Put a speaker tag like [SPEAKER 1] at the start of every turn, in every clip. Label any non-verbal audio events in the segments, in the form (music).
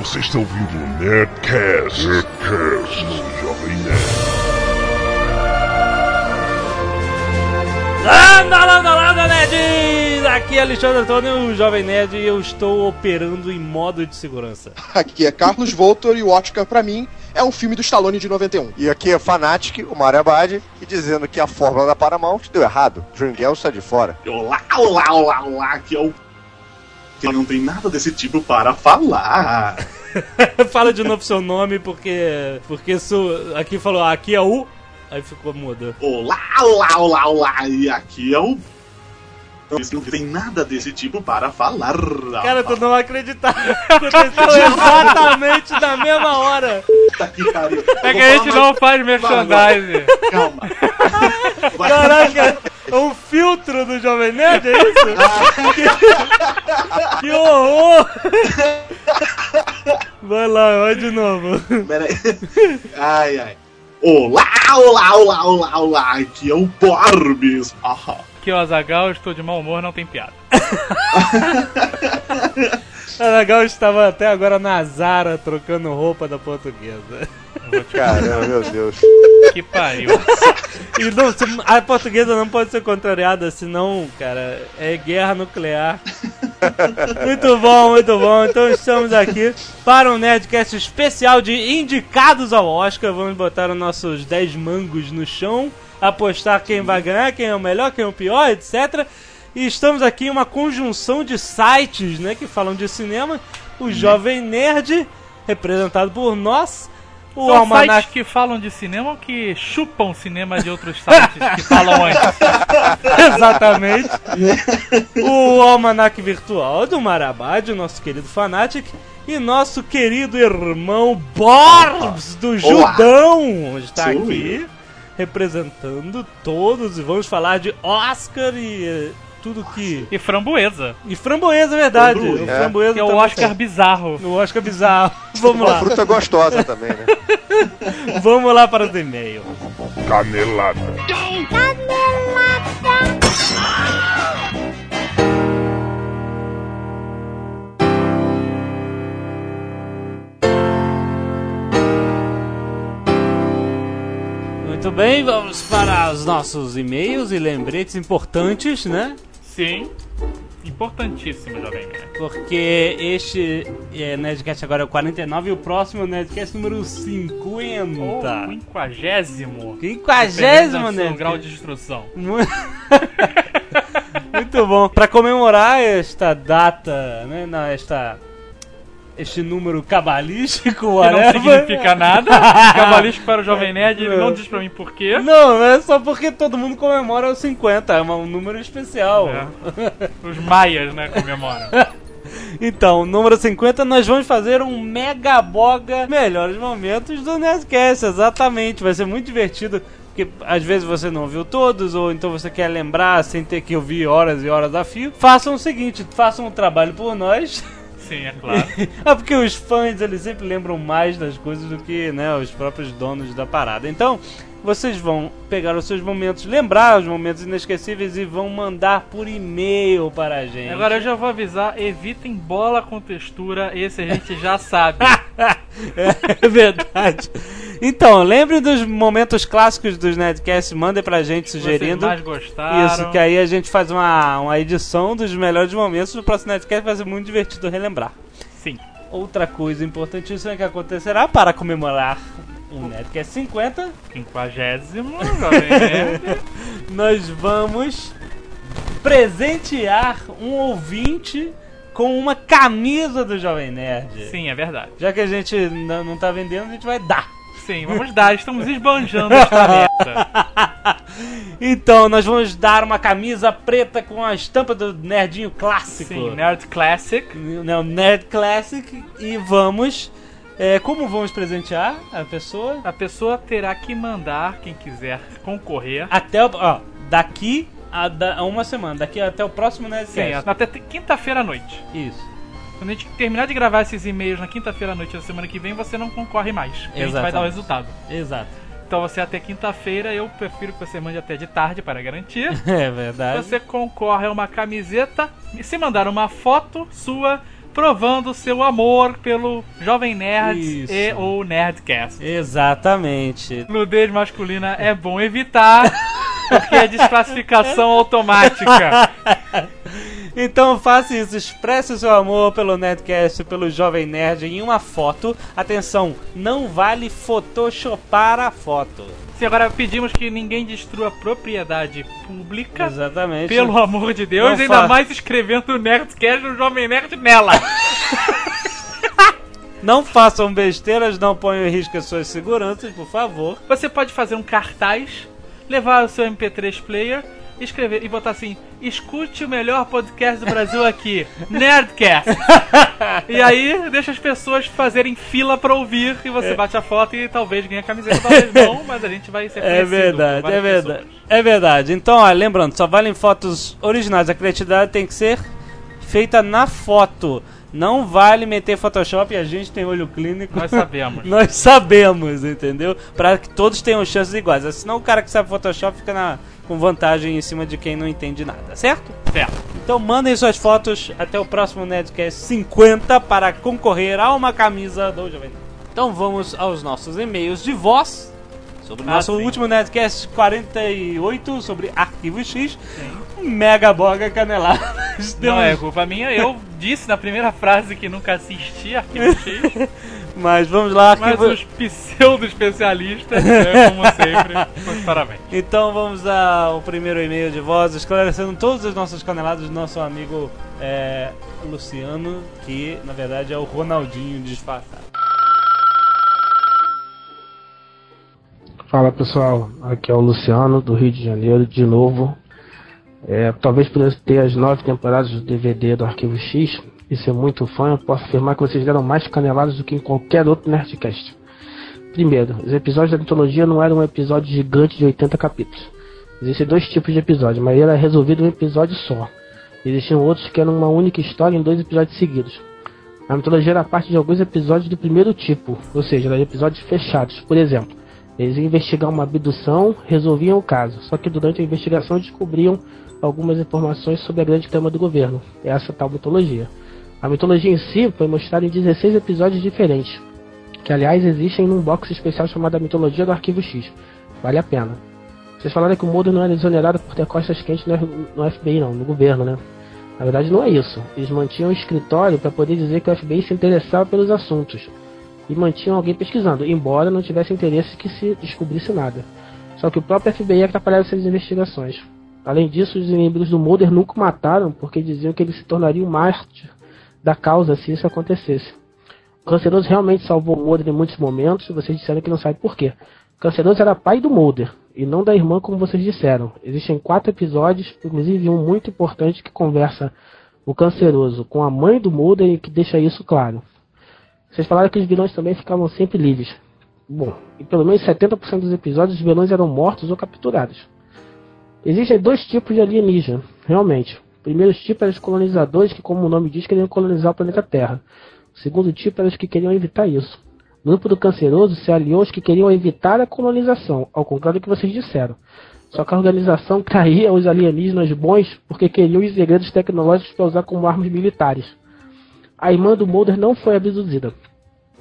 [SPEAKER 1] Você está ouvindo o Nerdcast, Nerdcast no Jovem Nerd.
[SPEAKER 2] Landa, landa, landa, nerds! Aqui é Alexandre Antônio, o Jovem Nerd, e eu estou operando em modo de segurança.
[SPEAKER 3] Aqui é Carlos Voltor e o Oscar, pra mim, é um filme do Stallone de 91.
[SPEAKER 4] E aqui é Fanatic, o Mario Abad, e dizendo que a fórmula da Paramount deu errado. Dreamgirls está de fora.
[SPEAKER 5] Olá, olá, olá, olá, aqui é o. Que não tem nada desse tipo para falar. (laughs)
[SPEAKER 2] Fala de novo seu nome, porque. Porque isso, aqui falou, aqui é o. Aí ficou mudo.
[SPEAKER 5] Olá, olá, olá, olá, e aqui é o. Não tem nada desse tipo para falar.
[SPEAKER 2] Cara, tu não vai acreditar. Aconteceu exatamente na mesma hora.
[SPEAKER 5] Puta que pariu.
[SPEAKER 6] É que a gente não faz merchandising.
[SPEAKER 5] Calma. (laughs)
[SPEAKER 2] Caraca, é um filtro do Jovem Nerd, é isso? que, que horror! Vai lá, vai de novo.
[SPEAKER 5] Pera aí. Ai, ai. Olá, olá, olá, olá, olá, aqui é o Borbis. Ahá.
[SPEAKER 6] É o Azagal, estou de mau humor, não tem piada. (laughs)
[SPEAKER 2] A legal estava até agora na Zara trocando roupa da portuguesa.
[SPEAKER 4] Caramba, meu Deus.
[SPEAKER 6] Que pariu.
[SPEAKER 2] E não, a portuguesa não pode ser contrariada, senão, cara, é guerra nuclear. Muito bom, muito bom. Então estamos aqui para um Nerdcast especial de indicados ao Oscar. Vamos botar os nossos 10 mangos no chão, apostar quem vai ganhar, quem é o melhor, quem é o pior, etc. E estamos aqui em uma conjunção de sites né, que falam de cinema. O Jovem Nerd, representado por nós. O
[SPEAKER 6] São
[SPEAKER 2] Almanac
[SPEAKER 6] sites que falam de cinema ou que chupam cinema de outros sites que falam antes? (laughs)
[SPEAKER 2] Exatamente. o Almanac Virtual do Marabad, o nosso querido Fanatic. E nosso querido irmão Borbs do Judão está
[SPEAKER 5] Sou
[SPEAKER 2] aqui representando todos. E vamos falar de Oscar e eh, tudo que.
[SPEAKER 6] E framboesa,
[SPEAKER 2] E framboesa, é verdade.
[SPEAKER 5] Framboesa.
[SPEAKER 2] O framboesa
[SPEAKER 6] que é o Oscar
[SPEAKER 2] tem.
[SPEAKER 6] bizarro.
[SPEAKER 2] O Oscar bizarro. (laughs) Vamos
[SPEAKER 4] Uma
[SPEAKER 2] lá.
[SPEAKER 4] fruta gostosa também, né? (laughs)
[SPEAKER 2] Vamos lá para os e-mails.
[SPEAKER 1] Canelada.
[SPEAKER 2] Muito bem, vamos para os nossos e-mails e lembretes importantes, né?
[SPEAKER 6] Sim. Importantíssimo, Jovem Nerd.
[SPEAKER 2] Porque este é, Nerdcast agora é o 49 e o próximo é o Nerdcast número 50.
[SPEAKER 6] O quinquagésimo.
[SPEAKER 2] Quinquagésimo,
[SPEAKER 6] né? Grau de instrução.
[SPEAKER 2] Mu- (laughs) Muito bom. Para comemorar esta data, né? Não, esta, este número cabalístico,
[SPEAKER 6] Que não
[SPEAKER 2] whatever.
[SPEAKER 6] significa nada. (laughs) Cabalístico para o Jovem Nerd, ele não diz pra mim por quê.
[SPEAKER 2] Não, não é só porque todo mundo comemora os 50, é um número especial.
[SPEAKER 6] É. (laughs) Os maias, né, comemoram. (laughs)
[SPEAKER 2] Então, número 50, nós vamos fazer um mega boga melhores momentos do Nerdcast, exatamente. Vai ser muito divertido, porque às vezes você não viu todos, ou então você quer lembrar sem ter que ouvir horas e horas a fio. Façam o seguinte, façam um trabalho por nós.
[SPEAKER 6] Sim, é claro. (laughs)
[SPEAKER 2] é porque os fãs, eles sempre lembram mais das coisas do que né, os próprios donos da parada. Então, vocês vão pegar os seus momentos, lembrar os momentos inesquecíveis e vão mandar por e-mail para a gente.
[SPEAKER 6] Agora eu já vou avisar, evitem bola com textura, esse a gente já sabe. (laughs)
[SPEAKER 2] É verdade. Então, lembre dos momentos clássicos dos Nerdcasts, mandem pra gente
[SPEAKER 6] Vocês
[SPEAKER 2] sugerindo.
[SPEAKER 6] mais gostaram.
[SPEAKER 2] Isso, que aí a gente faz uma, uma edição dos melhores momentos do próximo Nerdcast, vai ser muito divertido relembrar.
[SPEAKER 6] Sim.
[SPEAKER 2] Outra coisa importantíssima que acontecerá para comemorar o Nerdcast 50,
[SPEAKER 6] Quinquagésimo, (laughs)
[SPEAKER 2] nós vamos presentear um ouvinte com uma camisa do Jovem Nerd.
[SPEAKER 6] Sim, é verdade.
[SPEAKER 2] Já que a gente não tá vendendo, a gente vai dar.
[SPEAKER 6] Sim, vamos dar, estamos esbanjando esta meta. (laughs)
[SPEAKER 2] Então, nós vamos dar uma camisa preta com a estampa do Nerdinho clássico.
[SPEAKER 6] Sim, Nerd Classic.
[SPEAKER 2] Né, o Nerd Classic. E vamos. é, como vamos presentear a pessoa?
[SPEAKER 6] A pessoa terá que mandar, quem quiser concorrer,
[SPEAKER 2] Até o. Ó, daqui a, da- a uma semana. Daqui até o próximo
[SPEAKER 6] sim,
[SPEAKER 2] Nerdcast.
[SPEAKER 6] até te- quinta-feira à noite.
[SPEAKER 2] Isso.
[SPEAKER 6] Quando a gente terminar de gravar esses e-mails na quinta-feira à noite da semana que vem, você não concorre mais. porque A gente vai dar o resultado.
[SPEAKER 2] Exato.
[SPEAKER 6] Então você até quinta-feira, eu prefiro que você mande até de tarde para garantir. (laughs)
[SPEAKER 2] É verdade.
[SPEAKER 6] Você concorre a uma camiseta e se mandar uma foto sua provando seu amor pelo Jovem Nerd
[SPEAKER 2] Isso.
[SPEAKER 6] e ou Nerdcast.
[SPEAKER 2] Exatamente.
[SPEAKER 6] Nudez masculina é bom evitar, (laughs) porque é desclassificação automática. (laughs)
[SPEAKER 2] Então faça isso, expresse o seu amor pelo Nerdcast, pelo Jovem Nerd em uma foto. Atenção, não vale photoshopar a foto.
[SPEAKER 6] Sim, agora pedimos que ninguém destrua a propriedade pública.
[SPEAKER 2] Exatamente.
[SPEAKER 6] Pelo amor de Deus,
[SPEAKER 2] Não
[SPEAKER 6] ainda
[SPEAKER 2] fa-
[SPEAKER 6] mais escrevendo o Nerdcast no Jovem Nerd nela. (laughs)
[SPEAKER 2] Não façam besteiras, não ponham em risco as suas seguranças, por favor.
[SPEAKER 6] Você pode fazer um cartaz, levar o seu MP3 player, escrever e botar assim: escute o melhor podcast do Brasil aqui, (laughs) Nerdcast. (laughs) e aí deixa as pessoas fazerem fila pra ouvir e você bate a foto e talvez ganhe a camiseta, talvez não, (laughs) mas a gente vai ser
[SPEAKER 2] É verdade, é verdade.
[SPEAKER 6] pessoas.
[SPEAKER 2] É verdade. Então, ó, lembrando, só valem fotos originais. A criatividade tem que ser feita na foto. Não vale meter Photoshop e a gente tem olho clínico.
[SPEAKER 6] Nós sabemos.
[SPEAKER 2] Nós sabemos, entendeu? Pra que todos tenham chances iguais. Senão o cara que sabe Photoshop fica na, com vantagem em cima de quem não entende nada, certo?
[SPEAKER 6] Certo.
[SPEAKER 2] Então mandem suas fotos até o próximo Nerdcast 50 para concorrer a uma camisa do Jovem Nerd. Então vamos aos nossos e-mails de voz. Sobre o
[SPEAKER 6] Ah,
[SPEAKER 2] nosso
[SPEAKER 6] sim.
[SPEAKER 2] último Nerdcast 48 sobre Arquivo X. Mega boga caneladas.
[SPEAKER 6] Não é culpa minha, eu disse na primeira frase que nunca assisti Arquivo X, (laughs)
[SPEAKER 2] Mas vamos lá,
[SPEAKER 6] mas
[SPEAKER 2] arquivo...
[SPEAKER 6] os pseudo-especialistas, né, como sempre, (laughs) parabéns.
[SPEAKER 2] Então vamos ao primeiro e-mail de voz, esclarecendo todas as nossas caneladas do nosso amigo é, Luciano, que na verdade é o Ronaldinho disfarçado.
[SPEAKER 7] Fala pessoal, aqui é o Luciano do Rio de Janeiro de novo. É, talvez por eu ter as nove temporadas do DVD do Arquivo X e ser muito fã, eu posso afirmar que vocês deram mais caneladas do que em qualquer outro Nerdcast. Primeiro, os episódios da mitologia não eram um episódio gigante de 80 capítulos. Existem dois tipos de episódios, mas era resolvido um episódio só. Existiam outros que eram uma única história em dois episódios seguidos. A mitologia era parte de alguns episódios do primeiro tipo, ou seja, eram episódios fechados. Por exemplo, eles iam investigar uma abdução, resolviam o caso, só que durante a investigação descobriam algumas informações sobre a grande trama do governo, essa tal mitologia. A mitologia em si foi mostrada em 16 episódios diferentes, que aliás existem num box especial chamado A Mitologia do Arquivo X. Vale a pena. Vocês falaram que o Mulder não era exonerado por ter costas quentes no FBI, não, no governo, né? Na verdade não é isso. Eles mantinham um escritório para poder dizer que o FBI se interessava pelos assuntos e mantinham alguém pesquisando, embora não tivesse interesse que se descobrisse nada. Só que o próprio FBI atrapalhava essas investigações. Além disso, os inimigos do Mulder nunca o mataram porque diziam que ele se tornaria um mártir da causa se isso acontecesse. O Canceroso realmente salvou o Mulder em muitos momentos e vocês disseram que não sabe por quê. O Canceroso era pai do Mulder e não da irmã como vocês disseram. Existem quatro episódios, inclusive um muito importante que conversa o Canceroso com a mãe do Mulder e que deixa isso claro. Vocês falaram que os vilões também ficavam sempre livres. Bom, em pelo menos 70% dos episódios os vilões eram mortos ou capturados. Existem dois tipos de alienígena, realmente. Primeiro tipo eram os colonizadores que, como o nome diz, queriam colonizar o planeta Terra. O segundo tipo eram os que queriam evitar isso. O grupo do canceroso se aliou aos que queriam evitar a colonização, ao contrário do que vocês disseram. Só que a organização (laughs) traía os alienígenas bons porque queriam os segredos tecnológicos para usar como armas militares. A irmã do Mulder não foi abduzida.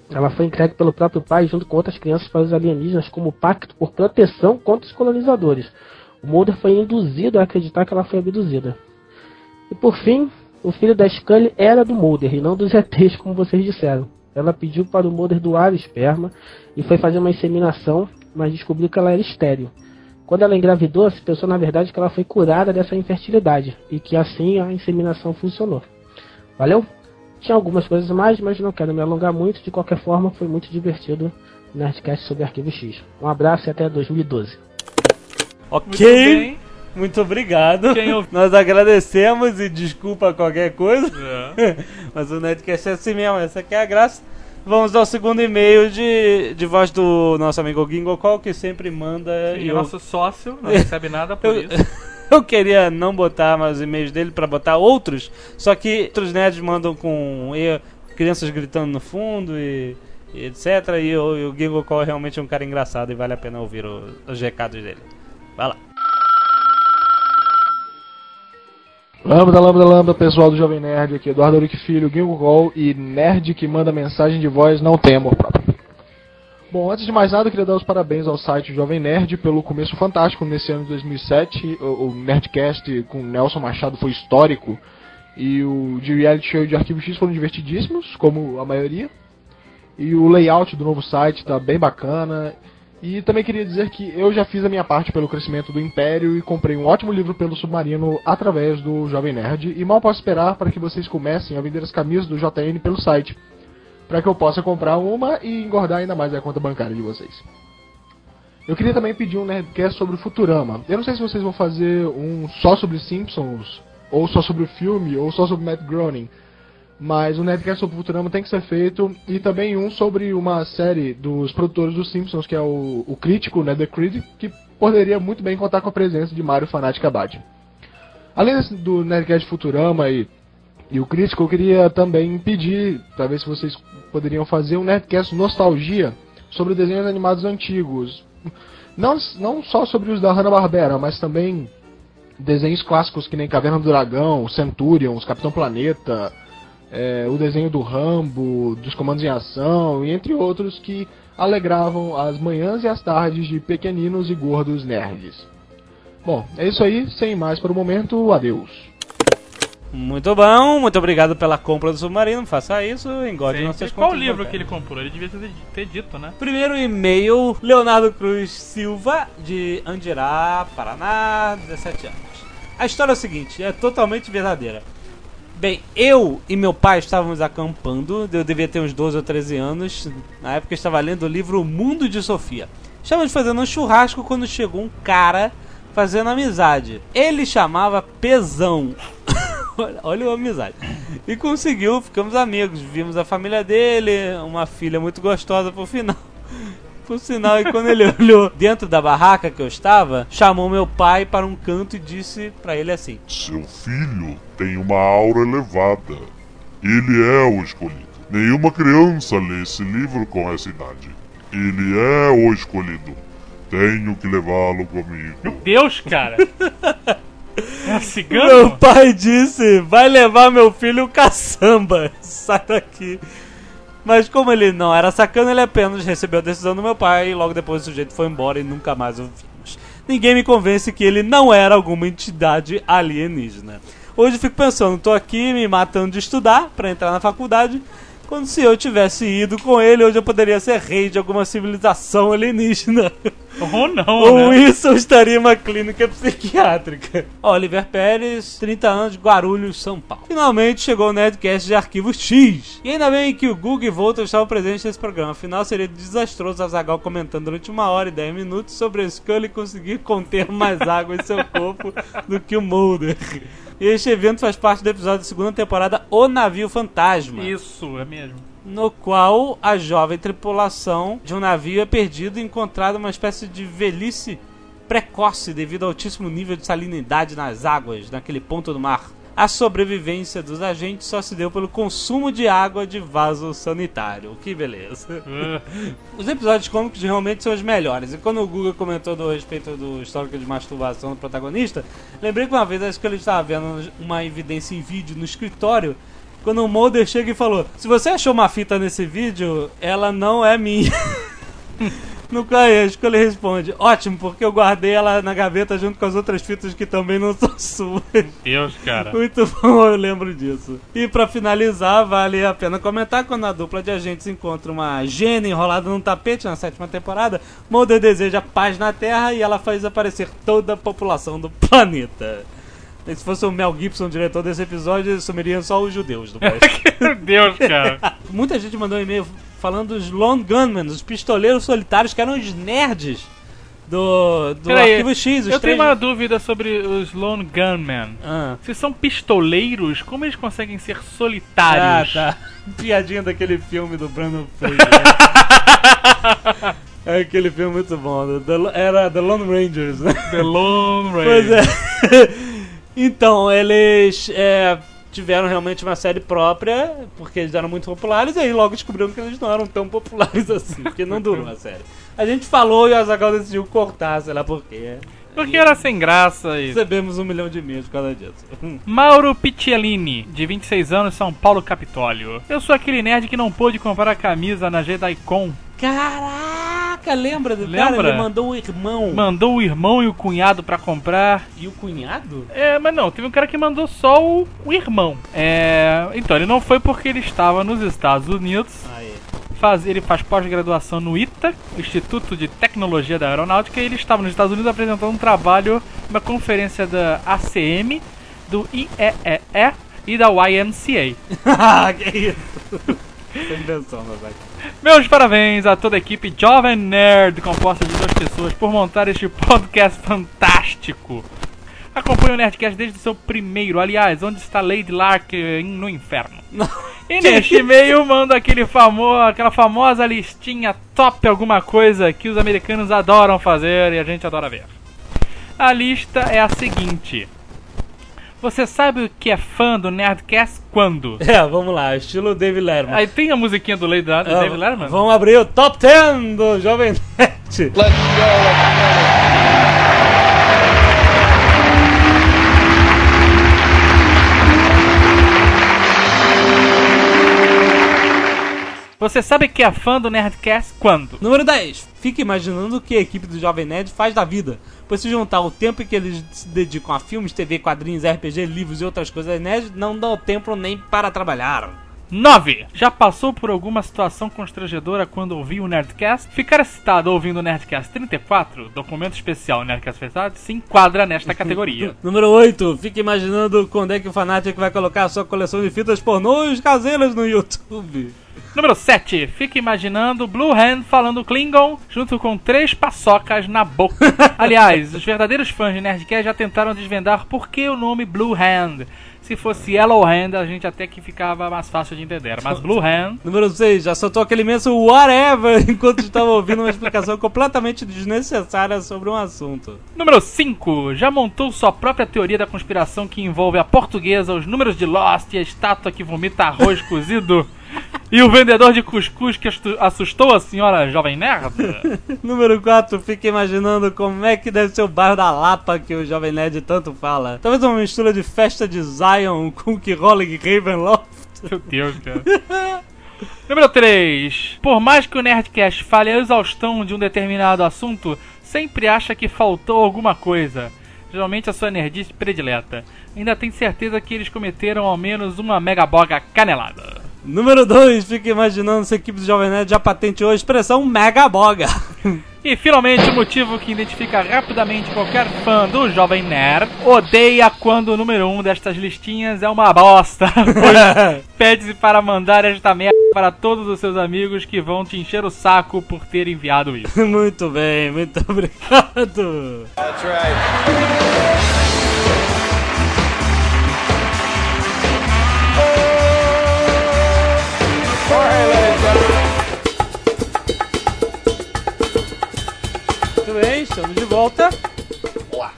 [SPEAKER 7] Ela foi entregue pelo próprio pai junto com outras crianças para os alienígenas como pacto por proteção contra os colonizadores. O Mulder foi induzido a acreditar que ela foi abduzida. E por fim, o filho da Scully era do Mulder e não dos ETs, como vocês disseram. Ela pediu para o Mulder doar o esperma e foi fazer uma inseminação, mas descobriu que ela era estéril. Quando ela engravidou, se pensou na verdade que ela foi curada dessa infertilidade e que assim a inseminação funcionou. Valeu? Tinha algumas coisas mais, mas não quero me alongar muito. De qualquer forma, foi muito divertido o Nerdcast sobre Arquivo X. Um abraço e até 2012.
[SPEAKER 2] Ok,
[SPEAKER 6] Muito
[SPEAKER 2] obrigado.
[SPEAKER 6] Ouviu-
[SPEAKER 2] Nós agradecemos e desculpa qualquer coisa.
[SPEAKER 6] É. (laughs)
[SPEAKER 2] Mas o Nerdcast é assim mesmo, essa aqui é a graça. Vamos ao segundo e-mail de, de voz do nosso amigo Gingo Call, que sempre manda.
[SPEAKER 6] E
[SPEAKER 2] e
[SPEAKER 6] o
[SPEAKER 2] eu,
[SPEAKER 6] nosso sócio não recebe nada por (laughs)
[SPEAKER 2] eu,
[SPEAKER 6] isso. (laughs)
[SPEAKER 2] eu queria não botar mais e-mails dele pra botar outros, só que outros nerds mandam com e- crianças gritando no fundo e, e etc. E, o- e o Gingo Call é realmente um cara engraçado e vale a pena ouvir o- os recados dele. Vai lá.
[SPEAKER 8] Lambda, lambda, lambda, pessoal do Jovem Nerd, aqui Eduardo Auric Filho, Gingo Gol e Nerd que manda mensagem de voz não tem amor próprio. Bom, antes de mais nada, eu queria dar os parabéns ao site Jovem Nerd pelo começo fantástico nesse ano de 2007. O, o Nerdcast com Nelson Machado foi histórico e o de reality show de Arquivo X foram divertidíssimos, como a maioria. E o layout do novo site está bem bacana. E também queria dizer que eu já fiz a minha parte pelo crescimento do Império e comprei um ótimo livro pelo Submarino através do Jovem Nerd. E mal posso esperar para que vocês comecem a vender as camisas do JN pelo site, para que eu possa comprar uma e engordar ainda mais a conta bancária de vocês. Eu queria também pedir um Nerdcast sobre o Futurama. Eu não sei se vocês vão fazer um só sobre Simpsons, ou só sobre o filme, ou só sobre Matt Groening. Mas o Nerdcast sobre Futurama tem que ser feito. E também um sobre uma série dos produtores dos Simpsons, que é o, o Crítico, né, The Critic, que poderia muito bem contar com a presença de Mario Fanatic Abad. Além desse, do Nerdcast Futurama e, e o Crítico, eu queria também pedir, ver se vocês poderiam fazer um Nerdcast Nostalgia sobre desenhos animados antigos. Não, não só sobre os da Hanna-Barbera, mas também desenhos clássicos que nem Caverna do Dragão, Centurions, Capitão Planeta, é, o desenho do Rambo, dos Comandos em Ação e entre outros que alegravam as manhãs e as tardes de pequeninos e gordos nerds. Bom, é isso aí, sem mais para o momento, adeus.
[SPEAKER 2] Muito bom, muito obrigado pela compra do submarino. Faça isso, engorde
[SPEAKER 6] Sei.
[SPEAKER 2] nossas
[SPEAKER 6] Qual livro que ele comprou? Ele devia ter, ter dito, né?
[SPEAKER 2] Primeiro e-mail, Leonardo Cruz Silva, de Andirá, Paraná, 17 anos. A história é o seguinte, é totalmente verdadeira. Bem, eu e meu pai estávamos acampando, eu devia ter uns 12 ou 13 anos, na época eu estava lendo o livro O Mundo de Sofia. Estávamos fazendo um churrasco quando chegou um cara fazendo amizade. Ele chamava Pesão. (laughs) Olha- a amizade. E conseguiu, ficamos amigos. Vimos a família dele, uma filha muito gostosa por final. Por sinal, e quando ele (laughs) olhou dentro da barraca que eu estava, chamou meu pai para um canto e disse para ele assim:
[SPEAKER 1] Seu filho tem uma aura elevada. Ele é o escolhido. Nenhuma criança lê esse livro com essa idade. Ele é o escolhido. Tenho que levá-lo comigo.
[SPEAKER 6] Deus, cara! É
[SPEAKER 2] Meu
[SPEAKER 6] cigano?
[SPEAKER 2] pai disse: vai levar meu filho caçamba. (laughs) Sai daqui. Mas como ele não era sacana, ele apenas recebeu a decisão do meu pai e logo depois o sujeito foi embora e nunca mais o vimos. Ninguém me convence que ele não era alguma entidade alienígena. Hoje eu fico pensando, tô aqui me matando de estudar para entrar na faculdade, quando se eu tivesse ido com ele, hoje eu poderia ser rei de alguma civilização alienígena. (laughs)
[SPEAKER 6] Ou não,
[SPEAKER 2] Ou
[SPEAKER 6] né?
[SPEAKER 2] isso eu estaria em uma clínica psiquiátrica. (laughs) Oliver Pérez, 30 anos, Guarulhos, São Paulo. Finalmente chegou o Nerdcast de Arquivo X. E ainda bem que o Google e Volta estavam presentes nesse programa. Afinal, seria desastroso a Zagal comentando durante uma hora e 10 minutos sobre a Scully conseguir conter mais água em seu corpo do que o Mulder. (laughs) E este evento faz parte do episódio da segunda temporada O Navio Fantasma
[SPEAKER 6] Isso, é mesmo.
[SPEAKER 2] no qual a jovem tripulação de um navio é perdida e encontrada uma espécie de velhice precoce devido ao altíssimo nível de salinidade nas águas naquele ponto do mar. A sobrevivência dos agentes só se deu pelo consumo de água de vaso sanitário. Que beleza. (laughs) Os episódios cômicos realmente são os melhores. E quando o Google comentou do respeito do histórico de masturbação do protagonista, lembrei que uma vez acho que ele estava vendo uma evidência em vídeo no escritório. Quando o Mulder chega e falou: Se você achou uma fita nesse vídeo, ela não é minha. (laughs) No acho que ele responde: Ótimo, porque eu guardei ela na gaveta junto com as outras fitas que também não são (laughs) suas.
[SPEAKER 6] Deus, cara.
[SPEAKER 2] Muito bom, eu lembro disso. E pra finalizar, vale a pena comentar quando a dupla de agentes encontra uma gênia enrolada num tapete na sétima temporada, Mulder deseja paz na Terra e ela faz aparecer toda a população do planeta. Se fosse o Mel Gibson, o diretor desse episódio, sumiriam só os judeus do (laughs) país.
[SPEAKER 6] Meu Deus, cara. (laughs)
[SPEAKER 2] Muita gente mandou um e-mail falando dos Lone Gunmen, os pistoleiros solitários, que eram os nerds do, do
[SPEAKER 6] Peraí,
[SPEAKER 2] Arquivo X.
[SPEAKER 6] Eu tenho uma dúvida sobre os Lone Gunmen.
[SPEAKER 2] Ah.
[SPEAKER 6] Se são pistoleiros, como eles conseguem ser solitários?
[SPEAKER 2] Ah, tá. (laughs) Piadinha daquele filme do Brandon Fraser. (laughs) é aquele filme muito bom. The- era The Lone Rangers, né?
[SPEAKER 6] The Lone (laughs)
[SPEAKER 2] Pois
[SPEAKER 6] Rangers.
[SPEAKER 2] é. então, eles é, tiveram realmente uma série própria, porque eles eram muito populares, e aí logo descobriram que eles não eram tão populares (laughs) assim, porque não durou a série. A gente falou e o Azaghal decidiu cortar, sei lá porquê.
[SPEAKER 6] Porque era sem graça e.
[SPEAKER 2] Recebemos um milhão de e-mails por causa disso.
[SPEAKER 6] Mauro Picciolini, de 26 anos, São Paulo, Capitólio. Eu sou aquele nerd que não pôde comprar a camisa na JediCon.
[SPEAKER 2] Caraca, lembra do cara?
[SPEAKER 6] Lembra?
[SPEAKER 2] Ele mandou o irmão.
[SPEAKER 6] Mandou o irmão e o cunhado pra comprar.
[SPEAKER 2] E o cunhado?
[SPEAKER 6] É, mas não, teve um cara que mandou só o, o irmão. É. Então, ele não foi porque ele estava nos Estados Unidos.
[SPEAKER 2] Aí.
[SPEAKER 6] Faz, ele faz pós-graduação no ITA, Instituto de Tecnologia da Aeronáutica, e ele estava nos Estados Unidos apresentando um trabalho, uma conferência da ACM, do IEEE e da YMCA. (laughs)
[SPEAKER 2] Ah, que isso? Sem invenção, meu velho.
[SPEAKER 6] Meus parabéns a toda a equipe Jovem Nerd, composta de duas pessoas, por montar este podcast fantástico. Acompanhe o Nerdcast desde o seu primeiro, aliás, onde está Lady Larkin no inferno. E neste (laughs) e-mail manda aquele famo aquela famosa listinha top alguma coisa que os americanos adoram fazer e a gente adora ver. A lista é a seguinte. Você sabe o que é fã do Nerdcast quando?
[SPEAKER 2] É, vamos lá, estilo David Letterman.
[SPEAKER 6] Aí tem a musiquinha do Lady
[SPEAKER 2] Ah,
[SPEAKER 6] David Letterman?
[SPEAKER 2] Vamos abrir o top 10 do Jovem Nerd.
[SPEAKER 6] Você sabe que é fã do Nerdcast quando?
[SPEAKER 2] Número 10. Fique imaginando o que a equipe do Jovem Nerd faz da vida. Pois se juntar o tempo que eles se dedicam a filmes, TV, quadrinhos, RPG, livros e outras coisas nerd, não dá o tempo nem para trabalhar.
[SPEAKER 6] 9. Já passou por alguma situação constrangedora quando ouviu o Nerdcast? Ficar excitado ouvindo o Nerdcast 34, documento especial Nerdcast Verdade, se enquadra nesta categoria. (laughs)
[SPEAKER 2] Número 8. Fique imaginando quando é que o Fanatic vai colocar a sua coleção de fitas pornôs caseiras no YouTube.
[SPEAKER 6] Número 7. Fica imaginando Blue Hand falando Klingon junto com três paçocas na boca. (laughs) Aliás, os verdadeiros fãs de Nerdcast já tentaram desvendar por que o nome Blue Hand. Se fosse Yellow Hand, a gente até que ficava mais fácil de entender. Mas Blue Hand
[SPEAKER 2] Número 6. Já soltou aquele imenso whatever (laughs) enquanto estava ouvindo uma explicação completamente desnecessária sobre um assunto.
[SPEAKER 6] Número 5. Já montou sua própria teoria da conspiração que envolve a portuguesa, os números de Lost e a estátua que vomita arroz cozido? (laughs) (laughs) E o vendedor de cuscuz que assustou a senhora jovem nerd? (laughs)
[SPEAKER 2] Número 4, fica imaginando como é que deve ser o bairro da Lapa que o Jovem Nerd tanto fala. Talvez uma mistura de festa de Zion com que rola em Ravenloft.
[SPEAKER 6] Meu Deus, cara. (laughs) Número 3. Por mais que o Nerdcast fale a exaustão de um determinado assunto, sempre acha que faltou alguma coisa. Geralmente a sua nerdice predileta. Ainda tem certeza que eles cometeram ao menos uma megaboga canelada.
[SPEAKER 2] Número 2, fica imaginando se a equipe do Jovem Nerd já patenteou a expressão mega boga. (laughs)
[SPEAKER 6] E finalmente o motivo que identifica rapidamente qualquer fã do Jovem Nerd odeia quando o número 1 um destas listinhas é uma bosta. (laughs) (laughs) Pede-se para mandar esta merda para todos os seus amigos que vão te encher o saco por ter enviado isso.
[SPEAKER 2] muito bem, muito obrigado. Muito bem, estamos de volta.
[SPEAKER 5] Olá.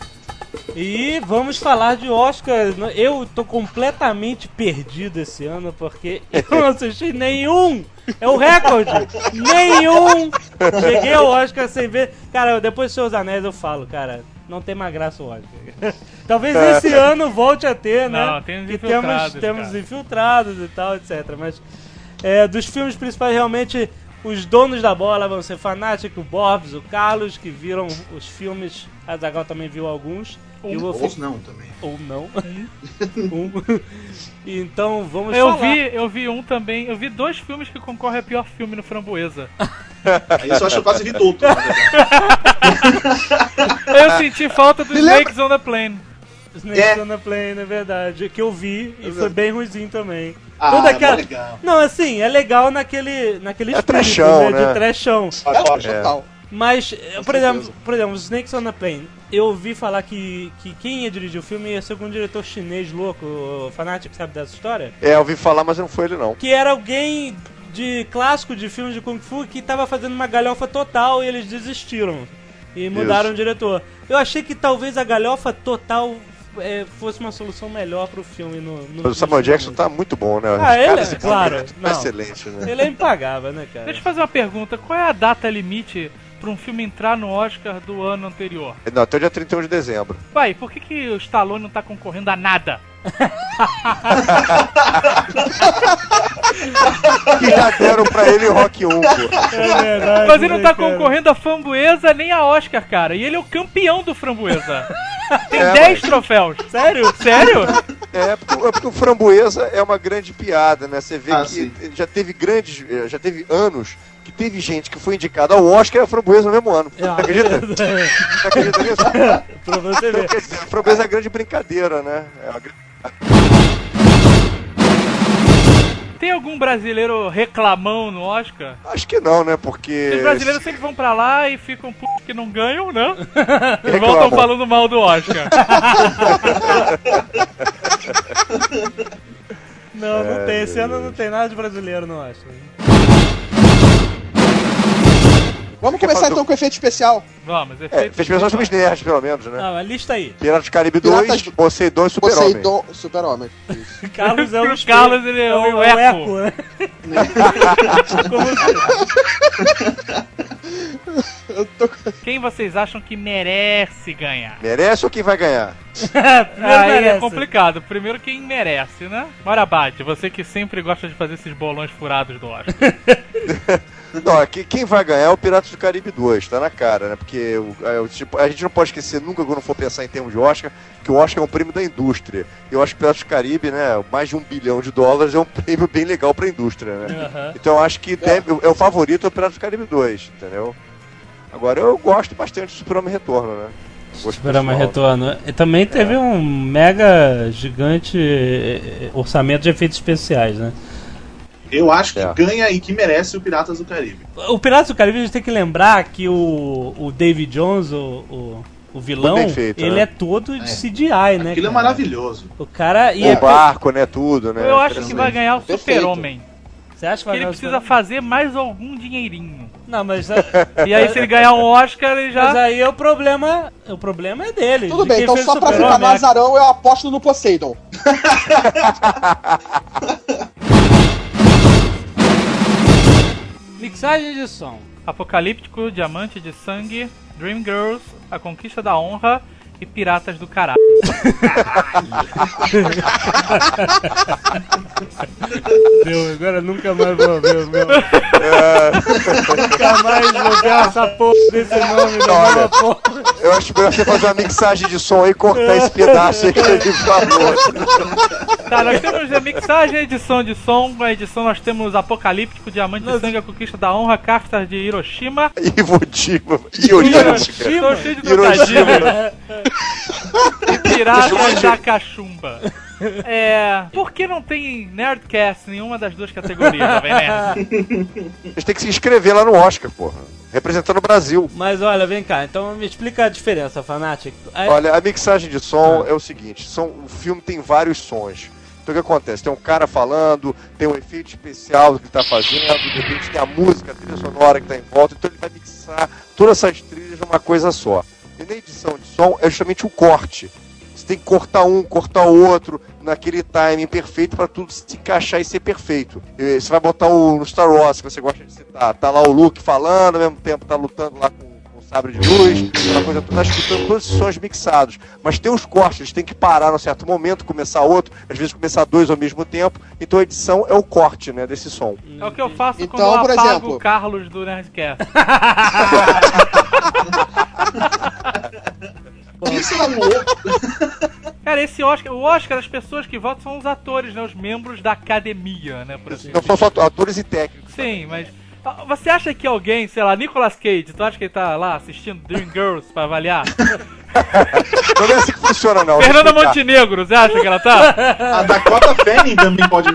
[SPEAKER 2] E vamos falar de Oscar. Eu tô completamente perdido esse ano porque eu não assisti nenhum. É o recorde. nenhum. Cheguei ao Oscar sem ver. Cara, depois de Seus Anéis eu falo, cara, não tem mais graça o Oscar. (laughs) Talvez esse ano volte a ter, né?
[SPEAKER 6] Não, tem
[SPEAKER 2] que
[SPEAKER 6] infiltrados,
[SPEAKER 2] temos, temos
[SPEAKER 6] cara.
[SPEAKER 2] infiltrados e tal, etc. Mas é, dos filmes principais, realmente, os donos da bola vão ser Fanático, o Borbs, o Carlos, que viram os filmes. A Zagal também viu alguns. e o
[SPEAKER 5] Ou não também.
[SPEAKER 2] ou não. (laughs) um. E Então vamos
[SPEAKER 6] Eu
[SPEAKER 2] falar.
[SPEAKER 6] vi, eu vi um também, eu vi dois filmes que concorrem a pior filme no Framboesa.
[SPEAKER 5] Aí eu acho que eu quase vi tudo. na verdade.
[SPEAKER 6] Eu senti falta do
[SPEAKER 3] Me lembra-
[SPEAKER 6] Snakes on the Plane.
[SPEAKER 2] Snakes
[SPEAKER 5] É.
[SPEAKER 2] on the Plane, é verdade. Que eu vi e foi bem ruimzinho também.
[SPEAKER 5] Ah,
[SPEAKER 2] Toda
[SPEAKER 5] é
[SPEAKER 2] aquela...
[SPEAKER 5] mó legal.
[SPEAKER 2] Não, assim, é legal naquele, naquele
[SPEAKER 4] É
[SPEAKER 2] espírito,
[SPEAKER 4] trechão,
[SPEAKER 2] né? De
[SPEAKER 4] né?
[SPEAKER 2] trechão.
[SPEAKER 3] É, total.
[SPEAKER 2] Mas, eh, por
[SPEAKER 3] certeza.
[SPEAKER 2] exemplo, por exemplo, Snakes on the Plane. Eu ouvi falar que, que quem ia dirigir o filme ia ser um diretor chinês louco, o fanático, sabe dessa história?
[SPEAKER 4] É, eu ouvi falar, mas não foi ele não.
[SPEAKER 2] Que era alguém de clássico de filmes de Kung Fu que tava fazendo uma galhofa total e eles desistiram. E mudaram
[SPEAKER 4] Isso.
[SPEAKER 2] o diretor. Eu achei que talvez a galhofa total eh, fosse uma solução melhor pro filme no, no
[SPEAKER 4] Mas o Samuel Jackson
[SPEAKER 2] filme.
[SPEAKER 4] tá muito bom, né?
[SPEAKER 2] Ah, ele
[SPEAKER 4] Cara,
[SPEAKER 2] é, claro. Não.
[SPEAKER 4] É excelente, né?
[SPEAKER 2] Ele é impagável, né, cara?
[SPEAKER 6] Deixa eu fazer uma pergunta, qual é a data limite pra um filme entrar no Oscar do ano anterior?
[SPEAKER 4] Não, até o dia 31 de dezembro.
[SPEAKER 6] Uai, por que, que o Stallone não tá concorrendo a nada?
[SPEAKER 4] Que já deram pra ele o Rock 1, pô.
[SPEAKER 2] É verdade.
[SPEAKER 6] Mas ele não
[SPEAKER 2] né,
[SPEAKER 6] tá
[SPEAKER 2] cara?
[SPEAKER 6] concorrendo a framboesa nem a Oscar, cara. E ele é o campeão do framboesa. (laughs) Tem
[SPEAKER 4] É,
[SPEAKER 6] 10 troféus.
[SPEAKER 2] Sério?
[SPEAKER 6] Sério?
[SPEAKER 4] É porque, é porque o Framboesa é uma grande piada, né? Você vê
[SPEAKER 5] Ah,
[SPEAKER 4] que
[SPEAKER 5] sim.
[SPEAKER 4] já teve grandes, eh, já teve anos que teve gente que foi indicada ao Oscar e a Framboesa no mesmo ano.
[SPEAKER 2] Ah, (laughs)
[SPEAKER 4] Você acredita? Você acredita nisso? (laughs)
[SPEAKER 2] pra você ver.
[SPEAKER 4] dizer, a Framboesa é grande brincadeira, né? É uma
[SPEAKER 6] Tem algum brasileiro reclamão no Oscar?
[SPEAKER 4] Acho que não, né? Porque.
[SPEAKER 6] Os brasileiros sempre vão pra lá e ficam putos que não ganham, né? (laughs) E voltam falando mal do Oscar.
[SPEAKER 2] Não, não tem. Esse ano não tem nada de brasileiro, não acho.
[SPEAKER 3] Vamos
[SPEAKER 4] Quer
[SPEAKER 3] começar então com o efeito especial.
[SPEAKER 6] Vamos,
[SPEAKER 4] É,
[SPEAKER 6] efeito.
[SPEAKER 4] fez pessoas sobre nerds, pelo menos, né?
[SPEAKER 2] Ah, mas lista aí.
[SPEAKER 4] Piratas do Caribe 2,
[SPEAKER 3] Piratas-
[SPEAKER 4] Poseidon e Super-Homem.
[SPEAKER 3] Poseidon, super-homem. Isso.
[SPEAKER 2] Carlos é o,
[SPEAKER 6] O Carlos, ele é o eco.
[SPEAKER 2] né?
[SPEAKER 3] Eu (laughs) tô...
[SPEAKER 6] Quem vocês acham que merece ganhar?
[SPEAKER 4] Merece ou quem vai ganhar? (laughs)
[SPEAKER 2] Primeiro
[SPEAKER 6] Aí é
[SPEAKER 2] merece.
[SPEAKER 6] complicado. Primeiro quem merece, né? Marabate, você que sempre gosta de fazer esses bolões furados do Oscar. (laughs)
[SPEAKER 4] Não, aqui, quem vai ganhar é o Piratas do Caribe 2, tá na cara, né? Porque o- é, o tipo, a gente não pode esquecer nunca quando for pensar em termos de Oscar, que o Oscar é um prêmio da indústria. Eu acho que o Piratas do Caribe, né, mais de um bilhão de dólares é um (laughs) prêmio bem legal pra indústria, né?
[SPEAKER 2] Aham.
[SPEAKER 4] Então eu acho que deve- é o favorito é o Piratas do Caribe 2, entendeu? Agora eu gosto bastante do Super-Homem Retorno, né?
[SPEAKER 2] Superama. Retorno. E também teve um mega gigante eh, eh, orçamento de efeitos especiais, né?
[SPEAKER 5] Eu acho que
[SPEAKER 4] É.
[SPEAKER 5] ganha e que merece o Piratas do Caribe.
[SPEAKER 2] O Piratas do Caribe a gente tem que lembrar que o, o David Jones, o, o, o vilão,
[SPEAKER 4] feito,
[SPEAKER 2] ele
[SPEAKER 4] né?
[SPEAKER 2] é todo de CGI, né?
[SPEAKER 5] Aquilo é maravilhoso.
[SPEAKER 2] O cara. E
[SPEAKER 4] O
[SPEAKER 2] é,
[SPEAKER 4] barco, né? Tudo, né?
[SPEAKER 6] Eu acho que vai ganhar o
[SPEAKER 3] Perfeito.
[SPEAKER 6] Super-Homem.
[SPEAKER 2] você acha que vai
[SPEAKER 6] Ele
[SPEAKER 2] ganhar
[SPEAKER 6] precisa
[SPEAKER 2] Super-
[SPEAKER 6] fazer mais algum dinheirinho.
[SPEAKER 2] Não, mas, (laughs)
[SPEAKER 6] E aí, se ele ganhar um Oscar, ele
[SPEAKER 2] mas
[SPEAKER 6] já.
[SPEAKER 2] aí o problema. O problema é dele.
[SPEAKER 3] Tudo
[SPEAKER 2] de
[SPEAKER 3] bem, então só
[SPEAKER 2] o
[SPEAKER 3] pra ficar
[SPEAKER 2] Super-Homem.
[SPEAKER 3] no azarão eu aposto no Poseidon. (laughs) (laughs)
[SPEAKER 2] Mixagem de som.
[SPEAKER 6] Apocalíptico, Diamante de Sangue, Dream Girls, A Conquista da Honra e Piratas do Caralho. (laughs)
[SPEAKER 2] Meu, agora nunca mais vou ver o meu. nunca mais vou ver essa porra desse nome
[SPEAKER 4] Olha.
[SPEAKER 2] porra.
[SPEAKER 4] Eu acho melhor você fazer uma mixagem de som aí e cortar esse pedaço aí que ele falou.
[SPEAKER 6] Tá, nós temos a mixagem e edição de som. Na edição nós temos Apocalíptico, Diamante de Sangue, A Conquista da Honra, Cartas de Hiroshima.
[SPEAKER 4] Iwo Jima. Hiroshima.
[SPEAKER 6] Estou cheio de
[SPEAKER 4] Hiroshima.
[SPEAKER 6] trocadilhos. (laughs) E Piratas da Cachumba. É. Por que não tem Nerdcast em nenhuma das duas categorias, Jovem Nerd?
[SPEAKER 4] A gente tem que se inscrever lá no Oscar, porra. Representando o Brasil.
[SPEAKER 2] Mas olha, vem cá, então me explica a diferença, Fanatic. Aí-
[SPEAKER 4] Olha, a mixagem de som é o seguinte: são, o filme tem vários sons. Então o que acontece? Tem um cara falando, tem um efeito especial que ele tá fazendo, de repente tem a música, a trilha sonora que tá em volta, então ele vai mixar todas essas trilhas numa coisa só. E na edição de som é justamente o corte. Você tem que cortar um, cortar o outro, naquele timing perfeito para tudo se encaixar e ser perfeito. E Você vai botar o no Star Wars, que você gosta de citar, tá lá o Luke falando, ao mesmo tempo tá lutando lá com, com o sabre de luz, aquela coisa toda, tá escutando todos esses sons mixados. Mas tem os cortes, eles têm que parar num certo momento, começar outro, às vezes começar dois ao mesmo tempo. Então a edição é o corte, né, desse som.
[SPEAKER 6] É o que eu faço
[SPEAKER 3] Então,
[SPEAKER 6] quando eu
[SPEAKER 3] por
[SPEAKER 6] apago
[SPEAKER 3] exemplo-
[SPEAKER 6] o Carlos do Nerdcast. (laughs)
[SPEAKER 5] Isso é louco. (laughs)
[SPEAKER 6] Cara, esse Oscar, o Oscar, as pessoas que votam são os atores, né? Os membros da academia, né? Por assim
[SPEAKER 4] Não são só atores e técnicos.
[SPEAKER 6] Sim, mas. ah, Você acha que alguém, sei lá, Nicolas Cage, tu acha que ele tá lá assistindo Dream Girls pra avaliar? (laughs)
[SPEAKER 4] Não é assim que funciona, não.
[SPEAKER 6] Fernanda. Montenegro, você acha que ela tá?
[SPEAKER 5] A Dakota Fanning também pode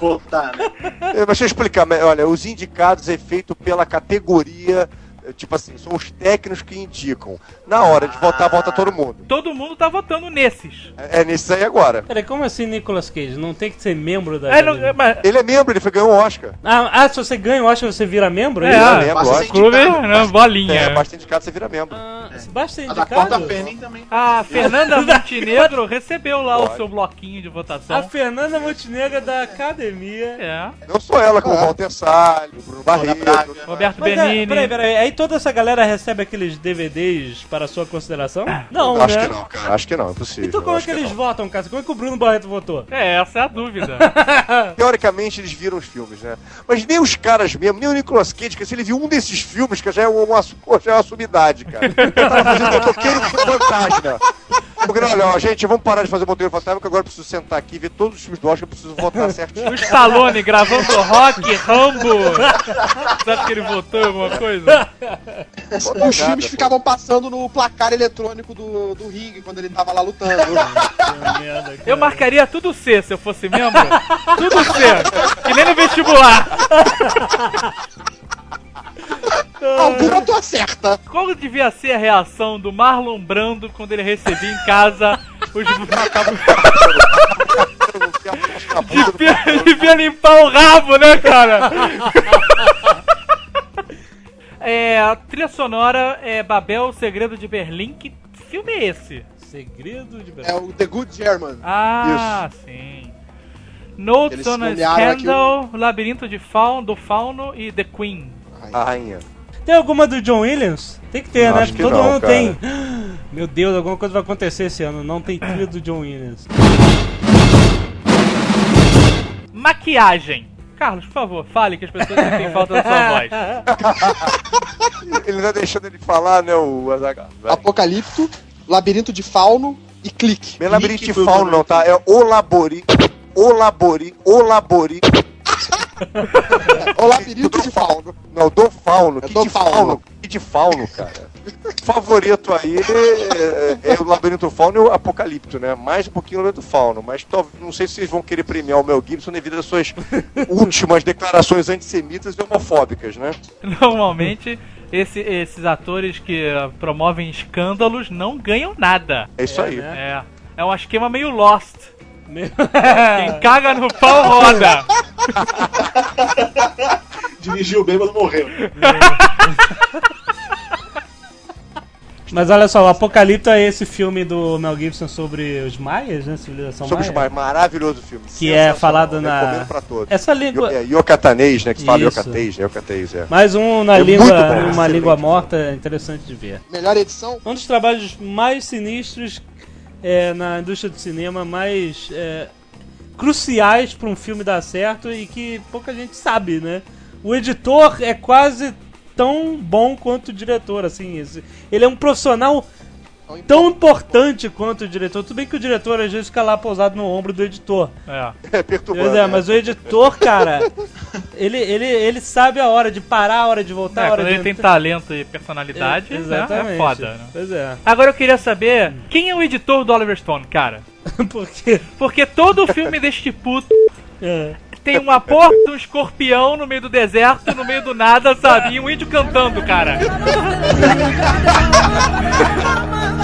[SPEAKER 5] votar, né?
[SPEAKER 4] É, Mas deixa eu explicar, mas, olha, os indicados é feito pela categoria, tipo assim, são os técnicos que indicam. Na hora de votar, vota todo mundo.
[SPEAKER 6] Todo mundo tá votando nesses.
[SPEAKER 4] É, é nesse aí agora.
[SPEAKER 2] Peraí, como assim Nicolas Cage? Não tem que ser membro da.
[SPEAKER 6] É, não, é, mas,
[SPEAKER 4] Ele é membro, ele foi ganhar um Oscar.
[SPEAKER 2] Ah, ah, se você ganha o Oscar, você vira membro?
[SPEAKER 6] É, ah,
[SPEAKER 4] membro,
[SPEAKER 5] basta
[SPEAKER 6] clube,
[SPEAKER 5] indicado.
[SPEAKER 6] né, bolinha.
[SPEAKER 4] É, bastante indicado, você vira membro.
[SPEAKER 2] Ah, Basta ser
[SPEAKER 5] A da Porta
[SPEAKER 2] indicado.
[SPEAKER 5] Fanning também.
[SPEAKER 6] A Fernanda (laughs) Montenegro recebeu lá o seu bloquinho de
[SPEAKER 2] A
[SPEAKER 6] votação.
[SPEAKER 2] Fernanda Montenegro da academia.
[SPEAKER 6] É.
[SPEAKER 4] Não só ela, como o Walter Salles, o Bruno Barreto.
[SPEAKER 6] Roberto
[SPEAKER 2] Mas, é,
[SPEAKER 6] Benini.
[SPEAKER 2] peraí, peraí, aí toda essa galera recebe aqueles DVDs para sua consideração? (coughs) Não,
[SPEAKER 4] Acho
[SPEAKER 2] né?
[SPEAKER 4] que não, cara. Acho que não, é possível.
[SPEAKER 2] Então como é
[SPEAKER 4] Acho
[SPEAKER 2] que eles
[SPEAKER 4] não.
[SPEAKER 2] votam, cara? Como é que o Bruno Barreto votou?
[SPEAKER 6] É, essa é a dúvida. (laughs)
[SPEAKER 4] Teoricamente eles viram os filmes, né? Mas nem os caras mesmo, nem o Nicolas Cage, que se ele viu um desses filmes, que já é uma, já é uma sumidade, cara. (laughs) Ele tava fazendo motoqueiro fantasma. Porque, olha, ó, gente, vamos parar de fazer motoqueiro fantasma, que agora eu preciso sentar aqui e ver todos os filmes do Oscar, eu preciso votar (laughs) certinho.
[SPEAKER 6] O Stallone gravando rock, Rambo. Acha que ele votou em alguma coisa?
[SPEAKER 3] Os filmes ficavam passando no placar eletrônico do, do ringue quando ele tava lá lutando.
[SPEAKER 6] Eu marcaria tudo C se eu fosse membro. Tudo C. Que nem no vestibular.
[SPEAKER 3] Alguma tu acerta.
[SPEAKER 6] Qual devia ser a reação do Marlon Brando quando ele recebia em casa os. devia, devia limpar o rabo, né, cara? É, a trilha sonora é Babel, o Segredo de Berlim. Que filme é esse?
[SPEAKER 2] Segredo de
[SPEAKER 3] É
[SPEAKER 2] Brasil.
[SPEAKER 3] o The Good German.
[SPEAKER 6] Ah, sim. Notes
[SPEAKER 3] Eles
[SPEAKER 6] on a Scandal, Labirinto de Fauno, do Fauno e The Queen.
[SPEAKER 4] A rainha.
[SPEAKER 2] Tem alguma do John Williams? Tem que ter,
[SPEAKER 4] Não,
[SPEAKER 2] né?
[SPEAKER 4] acho que
[SPEAKER 2] Todo
[SPEAKER 4] não,
[SPEAKER 2] ano
[SPEAKER 4] cara.
[SPEAKER 2] tem. (gasps) Meu Deus, alguma coisa vai acontecer esse ano. Não tem trilha do John Williams.
[SPEAKER 6] Maquiagem. Carlos, por favor, fale que as pessoas sentem falta da sua voz.
[SPEAKER 4] Ele não tá deixando ele falar, né, o Azaghal.
[SPEAKER 3] Apocalipto, Labirinto de Fauno e Clique.
[SPEAKER 4] Não é labirinto de fauno, não, tá? É o labori. O labori. O labori.
[SPEAKER 3] O Labirinto de Fauno.
[SPEAKER 4] Não, do fauno.
[SPEAKER 3] É
[SPEAKER 4] que
[SPEAKER 3] do
[SPEAKER 4] de
[SPEAKER 3] fauno.
[SPEAKER 4] fauno? Que de fauno, cara? Favorito aí é, é o Labirinto do Fauno e o Apocalipto, né? Mais um pouquinho o Labirinto do Fauno. Mas tô- não sei se vocês vão querer premiar o Mel Gibson devido às suas (laughs) últimas declarações antissemitas e homofóbicas, né?
[SPEAKER 6] Normalmente, esse- esses atores que promovem escândalos não ganham nada.
[SPEAKER 4] É isso aí.
[SPEAKER 2] né?
[SPEAKER 6] É, é um esquema meio Lost. Quem caga no pau roda.
[SPEAKER 5] Dirigiu o bêbado morreu.
[SPEAKER 2] Mas olha só, o Apocalipto é esse filme do Mel Gibson sobre os maias, né? Civilização
[SPEAKER 4] Sobre os
[SPEAKER 2] maia.
[SPEAKER 4] mais maravilhoso filme.
[SPEAKER 2] Que é falado na-
[SPEAKER 4] Recomendo pra todos.
[SPEAKER 2] Essa língua.
[SPEAKER 4] É, Iocatanês, né? Que fala
[SPEAKER 2] Isso.
[SPEAKER 4] Iocatês, né? É.
[SPEAKER 2] Mais um na
[SPEAKER 4] É
[SPEAKER 2] língua,
[SPEAKER 4] bom,
[SPEAKER 2] uma língua morta, interessante de ver.
[SPEAKER 3] Melhor edição?
[SPEAKER 2] Um dos trabalhos mais sinistros é, na indústria do cinema, mais é, cruciais para um filme dar certo e que pouca gente sabe, né? O editor é quase tão bom quanto o diretor, assim. Ele é um profissional tão importante quanto o diretor. Tudo bem que o diretor às vezes fica lá pousado no ombro do editor.
[SPEAKER 6] É. (laughs)
[SPEAKER 4] É.
[SPEAKER 2] Pois é, mas o editor, cara, (laughs) ele, ele, ele sabe a hora de parar, a hora de voltar,
[SPEAKER 6] É,
[SPEAKER 2] a hora
[SPEAKER 6] quando
[SPEAKER 2] de
[SPEAKER 6] ele tem talento e personalidade,
[SPEAKER 2] É,
[SPEAKER 6] né,
[SPEAKER 2] exatamente.
[SPEAKER 6] é foda. Né?
[SPEAKER 2] Pois é.
[SPEAKER 6] Agora eu queria saber quem é o editor do Oliver Stone, cara. (laughs)
[SPEAKER 2] Porque.
[SPEAKER 6] Porque todo filme deste puto (laughs)
[SPEAKER 2] É.
[SPEAKER 6] tem uma porra de um escorpião no meio do deserto, no meio do nada, sabe? E um índio cantando, cara. (laughs)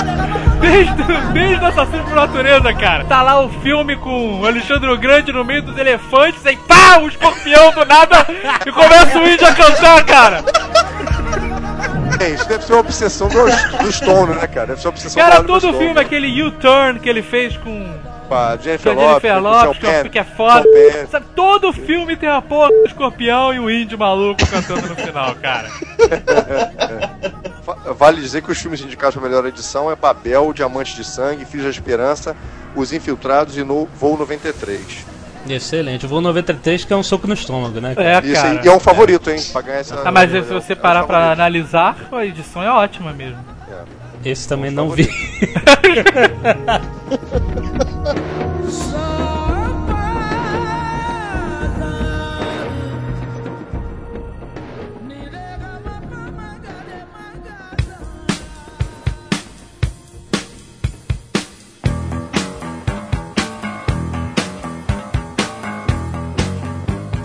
[SPEAKER 6] Desde, desde o Assassino por Natureza, cara. Tá lá o filme com o Alexandre o Grande no meio dos elefantes, aí pá, o escorpião do nada e começa o índio a cantar, cara.
[SPEAKER 4] É, isso deve ser uma obsessão do, do Stone, né, cara? Deve ser uma obsessão
[SPEAKER 6] Cara,
[SPEAKER 4] do Oliver
[SPEAKER 6] todo
[SPEAKER 4] Stone.
[SPEAKER 6] filme, aquele U-turn que ele fez com
[SPEAKER 4] Com a Jennifer
[SPEAKER 6] Jennifer
[SPEAKER 4] o
[SPEAKER 6] Lopez,
[SPEAKER 4] Sean
[SPEAKER 6] que, é- foda. Sabe, todo filme tem a porra do escorpião e o índio maluco cantando no final, cara. (laughs)
[SPEAKER 4] Vale dizer que os filmes indicados para melhor edição é Babel, Diamante de Sangue, Filhos da Esperança, Os Infiltrados e no Voo 93.
[SPEAKER 2] Excelente. O voo 93 que é um soco no estômago, né?
[SPEAKER 6] É,
[SPEAKER 4] Isso
[SPEAKER 6] cara.
[SPEAKER 4] aí, e é um favorito, hein? Pra ganhar essa.
[SPEAKER 6] Ah, mas se
[SPEAKER 4] é-
[SPEAKER 6] você
[SPEAKER 4] é um
[SPEAKER 6] parar pra
[SPEAKER 4] favorito.
[SPEAKER 6] analisar, a edição é ótima mesmo.
[SPEAKER 2] Esse também não vi. (laughs) (laughs)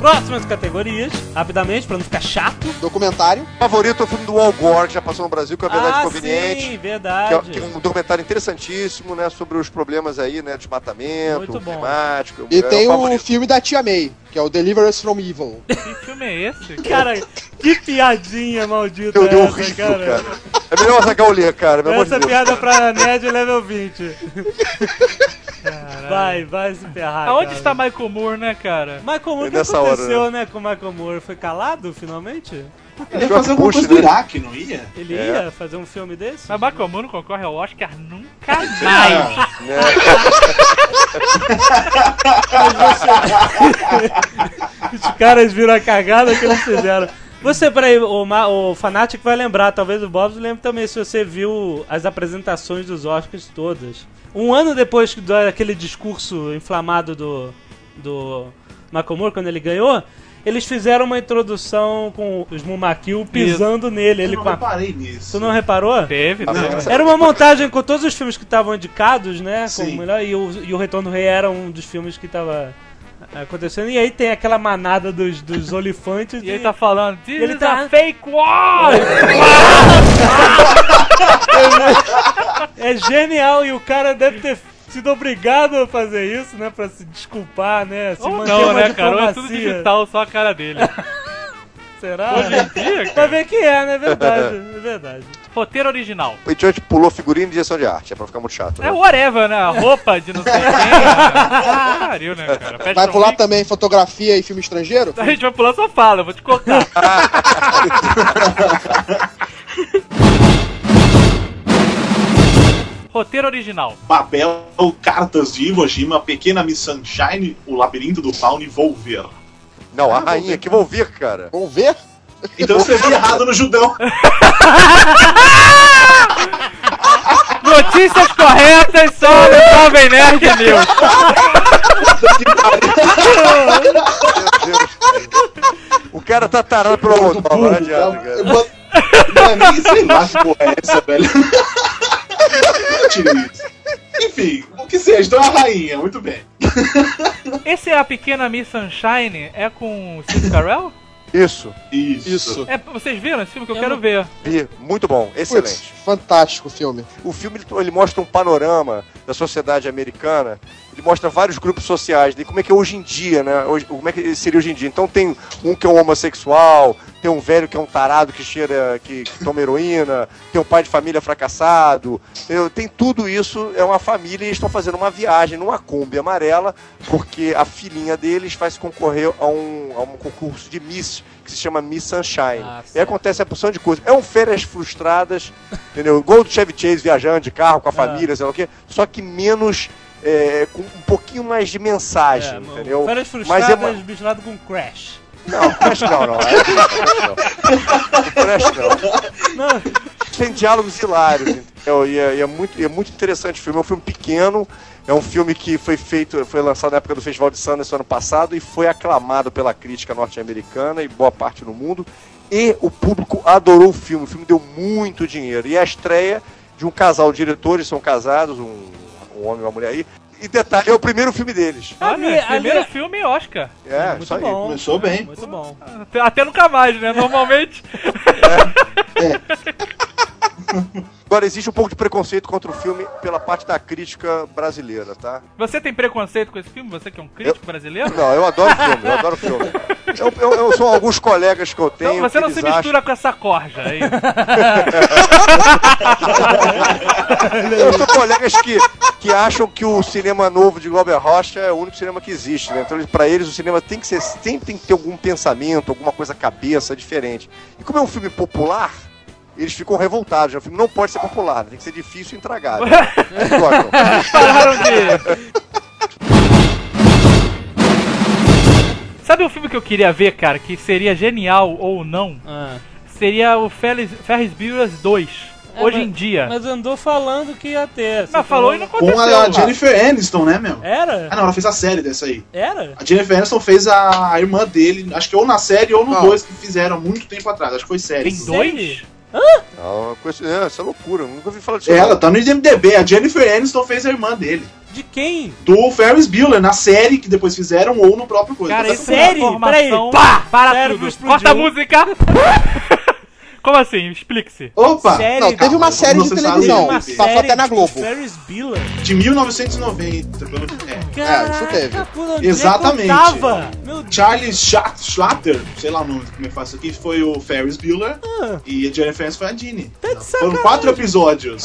[SPEAKER 2] Próximas categorias, rapidamente, pra não ficar chato.
[SPEAKER 3] Documentário.
[SPEAKER 4] Favorito é o filme do Al Gore, que já passou no Brasil, que é a Verdade
[SPEAKER 2] ah,
[SPEAKER 4] Conveniente.
[SPEAKER 2] sim,
[SPEAKER 4] Que é,
[SPEAKER 2] verdade.
[SPEAKER 4] que é um documentário interessantíssimo, né? Sobre os problemas aí, né? Desmatamento,
[SPEAKER 2] Muito bom.
[SPEAKER 4] climático.
[SPEAKER 3] E
[SPEAKER 4] é
[SPEAKER 3] tem
[SPEAKER 4] o
[SPEAKER 3] o filme da Tia May, que é o Deliver Us From Evil.
[SPEAKER 6] Que filme é esse?
[SPEAKER 2] Cara, que piadinha maldita
[SPEAKER 4] Meu Deus,
[SPEAKER 2] essa,
[SPEAKER 4] horrível,
[SPEAKER 2] cara.
[SPEAKER 4] cara. É melhor sacar o Lê, cara. De
[SPEAKER 2] Essa
[SPEAKER 4] Deus.
[SPEAKER 2] piada pra Nerd level 20. Vai, vai se ferrar.
[SPEAKER 6] Aonde
[SPEAKER 2] cara.
[SPEAKER 6] está Michael Moore, né, cara?
[SPEAKER 2] Michael Moore, que
[SPEAKER 4] Nessa hora,
[SPEAKER 2] aconteceu, né, com o Michael Moore? Foi calado, finalmente?
[SPEAKER 5] Ele ia fazer alguma
[SPEAKER 4] Bush,
[SPEAKER 5] coisa do? Iraque, não ia?
[SPEAKER 2] Ele
[SPEAKER 4] É.
[SPEAKER 2] ia fazer um filme desse?
[SPEAKER 6] Mas Michael Moore não concorre ao Oscar nunca mais.
[SPEAKER 4] Né?
[SPEAKER 2] Os (laughs) caras viram a cagada que eles fizeram. Você, peraí, o, Ma- o Fanatic vai lembrar, talvez o Bob lembre também, se você viu as apresentações dos Oscars todas. Um ano depois daquele discurso inflamado do, do Moore, quando ele ganhou, eles fizeram uma introdução com os Mumakil pisando nele. Ele
[SPEAKER 5] eu
[SPEAKER 2] com
[SPEAKER 5] não
[SPEAKER 2] a...
[SPEAKER 5] reparei nisso.
[SPEAKER 2] Tu não reparou?
[SPEAKER 6] Teve.
[SPEAKER 5] Não.
[SPEAKER 2] Era uma montagem com todos os filmes que estavam indicados, né?
[SPEAKER 5] Sim.
[SPEAKER 2] e, o, e o Retorno do Rei era um dos filmes que tava acontecendo. E aí tem aquela manada dos, dos (laughs) olifantes.
[SPEAKER 6] E ele tá falando, this
[SPEAKER 2] Ele
[SPEAKER 6] is
[SPEAKER 2] tá-
[SPEAKER 6] a fake war! (laughs)
[SPEAKER 2] É genial e o cara deve ter sido obrigado a fazer isso, né? Pra se desculpar, né? Se
[SPEAKER 6] Ou não, né, cara? Ou é tudo digital, só a cara dele. (laughs)
[SPEAKER 2] Será?
[SPEAKER 6] Hoje em dia,
[SPEAKER 2] Pra
[SPEAKER 6] cara.
[SPEAKER 2] ver que é, né? É verdade, é verdade.
[SPEAKER 6] Roteiro original.
[SPEAKER 4] O Idiot pulou figurino e direção de arte. É pra ficar muito chato. Né?
[SPEAKER 6] É whatever, né? A roupa de não sei quem. né? (laughs) Pariu, né, cara?
[SPEAKER 3] Vai pular
[SPEAKER 6] Week.
[SPEAKER 3] também fotografia e filme estrangeiro?
[SPEAKER 6] A gente vai pular só fala, eu vou te cortar. (laughs) Roteiro original.
[SPEAKER 5] Babel, Cartas de Iwo Jima, Pequena Miss Sunshine, O Labirinto do Fauno e Volver.
[SPEAKER 4] Não, a rainha, que vou ver, cara.
[SPEAKER 3] Vamos ver?
[SPEAKER 5] Então eu escrevi (laughs) errado no judão. (laughs)
[SPEAKER 6] Notícias corretas só no Jovem Nerd News.
[SPEAKER 4] O cara tá tarado pelo Almodóvar, não adianta, cara.
[SPEAKER 5] Mano, sei lá que porra é essa, velho. Enfim, o que seja, então é a rainha, muito bem.
[SPEAKER 6] Esse é a pequena Miss Sunshine, é com o Steve Carell?
[SPEAKER 4] Isso,
[SPEAKER 5] Isso.
[SPEAKER 3] Isso.
[SPEAKER 6] É, vocês viram esse filme que eu,
[SPEAKER 2] Eu
[SPEAKER 6] quero
[SPEAKER 2] não-
[SPEAKER 6] ver?
[SPEAKER 4] vi. Muito bom, excelente.
[SPEAKER 3] fantástico o filme.
[SPEAKER 4] O filme ele, ele mostra um panorama da sociedade americana. Ele mostra vários grupos sociais, de como é que é hoje em dia, né? Hoje, como é que seria hoje em dia. Então tem um que é um homossexual, tem um velho que é um tarado que cheira, que, que toma heroína, (laughs) tem um pai de família fracassado. entendeu? Tem tudo isso, é uma família e eles estão fazendo uma viagem numa Kombi amarela, porque a filhinha deles se concorrer a um, a um concurso de Miss que se chama Miss Sunshine.
[SPEAKER 2] Ah,
[SPEAKER 4] e acontece a porção de coisas. É um férias frustradas, entendeu? Igual do Chevy Chase viajando de carro com a família, sei lá o quê, só que menos. É, com um pouquinho mais de mensagem,
[SPEAKER 2] É,
[SPEAKER 4] entendeu?
[SPEAKER 2] Férias
[SPEAKER 4] Mas
[SPEAKER 2] frustradas
[SPEAKER 4] é uma...
[SPEAKER 2] misturado com Crash.
[SPEAKER 4] Não, Crash não, não. É, não. Crash não.
[SPEAKER 2] Não,
[SPEAKER 4] Tem diálogos hilários, entendeu? E é, e é muito, é muito interessante o filme. É um filme pequeno, é um filme que foi feito, foi lançado na época do Festival de Sundance ano passado e foi aclamado pela crítica norte-americana e boa parte do mundo. E o público adorou o filme. O filme deu muito dinheiro. E é a estreia de um casal de diretores, são casados, um, um homem e uma mulher aí. E detalhe, é o primeiro filme deles.
[SPEAKER 6] Primeiro
[SPEAKER 2] ali-
[SPEAKER 6] filme Oscar.
[SPEAKER 4] É,
[SPEAKER 2] muito
[SPEAKER 4] isso aí.
[SPEAKER 2] bom.
[SPEAKER 5] Começou bem.
[SPEAKER 2] Muito bom.
[SPEAKER 6] Até, até nunca mais, né? Normalmente. (laughs) (laughs)
[SPEAKER 4] Agora, existe um pouco de preconceito contra o filme pela parte da crítica brasileira, tá?
[SPEAKER 6] Você tem preconceito com esse filme? Você que é um crítico brasileiro?
[SPEAKER 4] Não, eu adoro filme, eu adoro (laughs) filme. Eu, eu, eu são alguns colegas que eu tenho.
[SPEAKER 6] Então você não se
[SPEAKER 4] acham-
[SPEAKER 6] mistura com essa corja aí. (laughs)
[SPEAKER 4] Eu sou colegas que, que acham que o cinema novo de Glauber Rocha é o único cinema que existe, né? Então, pra eles, o cinema tem que ser, sempre tem que ter algum pensamento, alguma coisa cabeça diferente. E como é um filme popular, eles ficam revoltados. né? O filme não pode ser popular, tem que ser difícil e intragável. Gostam.
[SPEAKER 6] Pararam de. Sabe um filme que eu queria ver, cara, que seria genial ou não?
[SPEAKER 2] Ah.
[SPEAKER 6] Seria o Ferris, Ferris Bueller's 2.
[SPEAKER 2] É,
[SPEAKER 6] hoje
[SPEAKER 2] mas-
[SPEAKER 6] em dia.
[SPEAKER 2] Mas andou falando que ia ter.
[SPEAKER 6] Mas falou e não
[SPEAKER 5] Com
[SPEAKER 6] aconteceu.
[SPEAKER 5] a
[SPEAKER 6] lá.
[SPEAKER 5] Jennifer Aniston, né, meu?
[SPEAKER 2] Era?
[SPEAKER 5] Ah, não, ela fez a série dessa aí.
[SPEAKER 2] Era?
[SPEAKER 5] A Jennifer Aniston fez a, a irmã dele, acho que ou na série ou no
[SPEAKER 3] Não.
[SPEAKER 5] 2 que fizeram há muito tempo atrás. Acho que foi série.
[SPEAKER 6] Tem dois?
[SPEAKER 4] Não, com esse- é, essa é loucura, nunca ouvi falar disso.
[SPEAKER 5] Ela
[SPEAKER 4] não.
[SPEAKER 5] tá no IMDB. A Jennifer Aniston fez a irmã dele.
[SPEAKER 2] De quem?
[SPEAKER 5] Do Ferris Bueller, na série que depois fizeram ou no próprio coisa.
[SPEAKER 6] Cara,
[SPEAKER 5] Tá
[SPEAKER 6] é
[SPEAKER 2] Série? Peraí, pá!
[SPEAKER 6] Para tudo. Corta a música. (laughs) Como assim? Explique-se.
[SPEAKER 5] Opa!
[SPEAKER 2] Série-
[SPEAKER 3] Não, teve uma série de televisão.
[SPEAKER 2] Uma
[SPEAKER 5] teve.
[SPEAKER 3] Passou
[SPEAKER 2] série
[SPEAKER 3] até na Globo.
[SPEAKER 2] Ferris Bueller.
[SPEAKER 5] De 1990, pelo é.
[SPEAKER 3] É, isso teve.
[SPEAKER 2] Caraca,
[SPEAKER 5] Exatamente.
[SPEAKER 2] Que eu tava? Meu Deus.
[SPEAKER 5] Charles Schlatter, sei lá o nome como é que faz isso aqui, foi o Ferris Bueller
[SPEAKER 2] Ah.
[SPEAKER 5] e a Jennifer Aniston foi a Dini.
[SPEAKER 2] Tá de
[SPEAKER 5] Foram
[SPEAKER 2] sacanagem.
[SPEAKER 5] quatro episódios.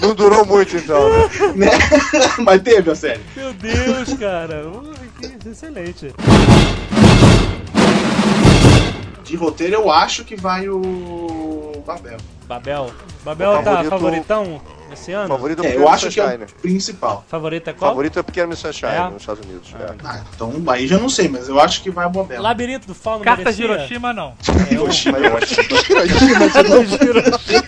[SPEAKER 4] Não durou muito então, né? (laughs)
[SPEAKER 5] né? Mas teve a série.
[SPEAKER 2] Meu Deus, cara. Excelente.
[SPEAKER 5] De roteiro eu acho que vai o Babel.
[SPEAKER 2] Babel. Babel
[SPEAKER 4] O
[SPEAKER 2] tá
[SPEAKER 4] favorito-
[SPEAKER 2] favoritão esse ano?
[SPEAKER 4] Favorito é o
[SPEAKER 5] É, eu acho que é
[SPEAKER 4] Sunshine.
[SPEAKER 5] o principal.
[SPEAKER 2] Favorito é qual?
[SPEAKER 4] Favorito é Pequeno Miss Sunshine
[SPEAKER 2] É?
[SPEAKER 4] nos Estados Unidos. é.
[SPEAKER 5] Ah, então aí já não sei, mas eu acho que vai o Babel.
[SPEAKER 2] Labirinto do Fauno
[SPEAKER 6] Carta de
[SPEAKER 2] merecia?
[SPEAKER 6] Hiroshima, não.
[SPEAKER 2] É
[SPEAKER 4] Mas eu acho-
[SPEAKER 2] Carta de Hiroshima.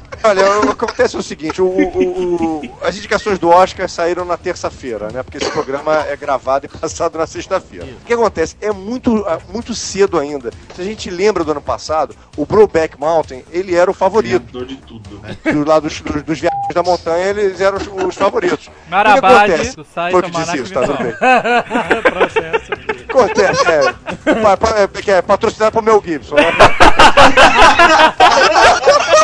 [SPEAKER 2] (laughs)
[SPEAKER 4] Olha, o- acontece o seguinte, o- o- o- as indicações do Oscar saíram na terça-feira, né? Porque esse programa é gravado e passado na sexta-feira. O que acontece? É muito, ah, muito cedo ainda. Se a gente lembra do ano passado, o Brokeback Mountain, ele era o favorito.
[SPEAKER 5] Criador de tudo, né?
[SPEAKER 4] Do lado dos, dos, dos viajantes da montanha, eles eram os, os favoritos. O que
[SPEAKER 6] Marabade,
[SPEAKER 4] acontece?
[SPEAKER 6] do site
[SPEAKER 4] Foi o que disse isso, tá tudo bem. (laughs)
[SPEAKER 2] Processo.
[SPEAKER 4] Acontece, é, é, que é patrocinado por Mel Gibson. né? (laughs)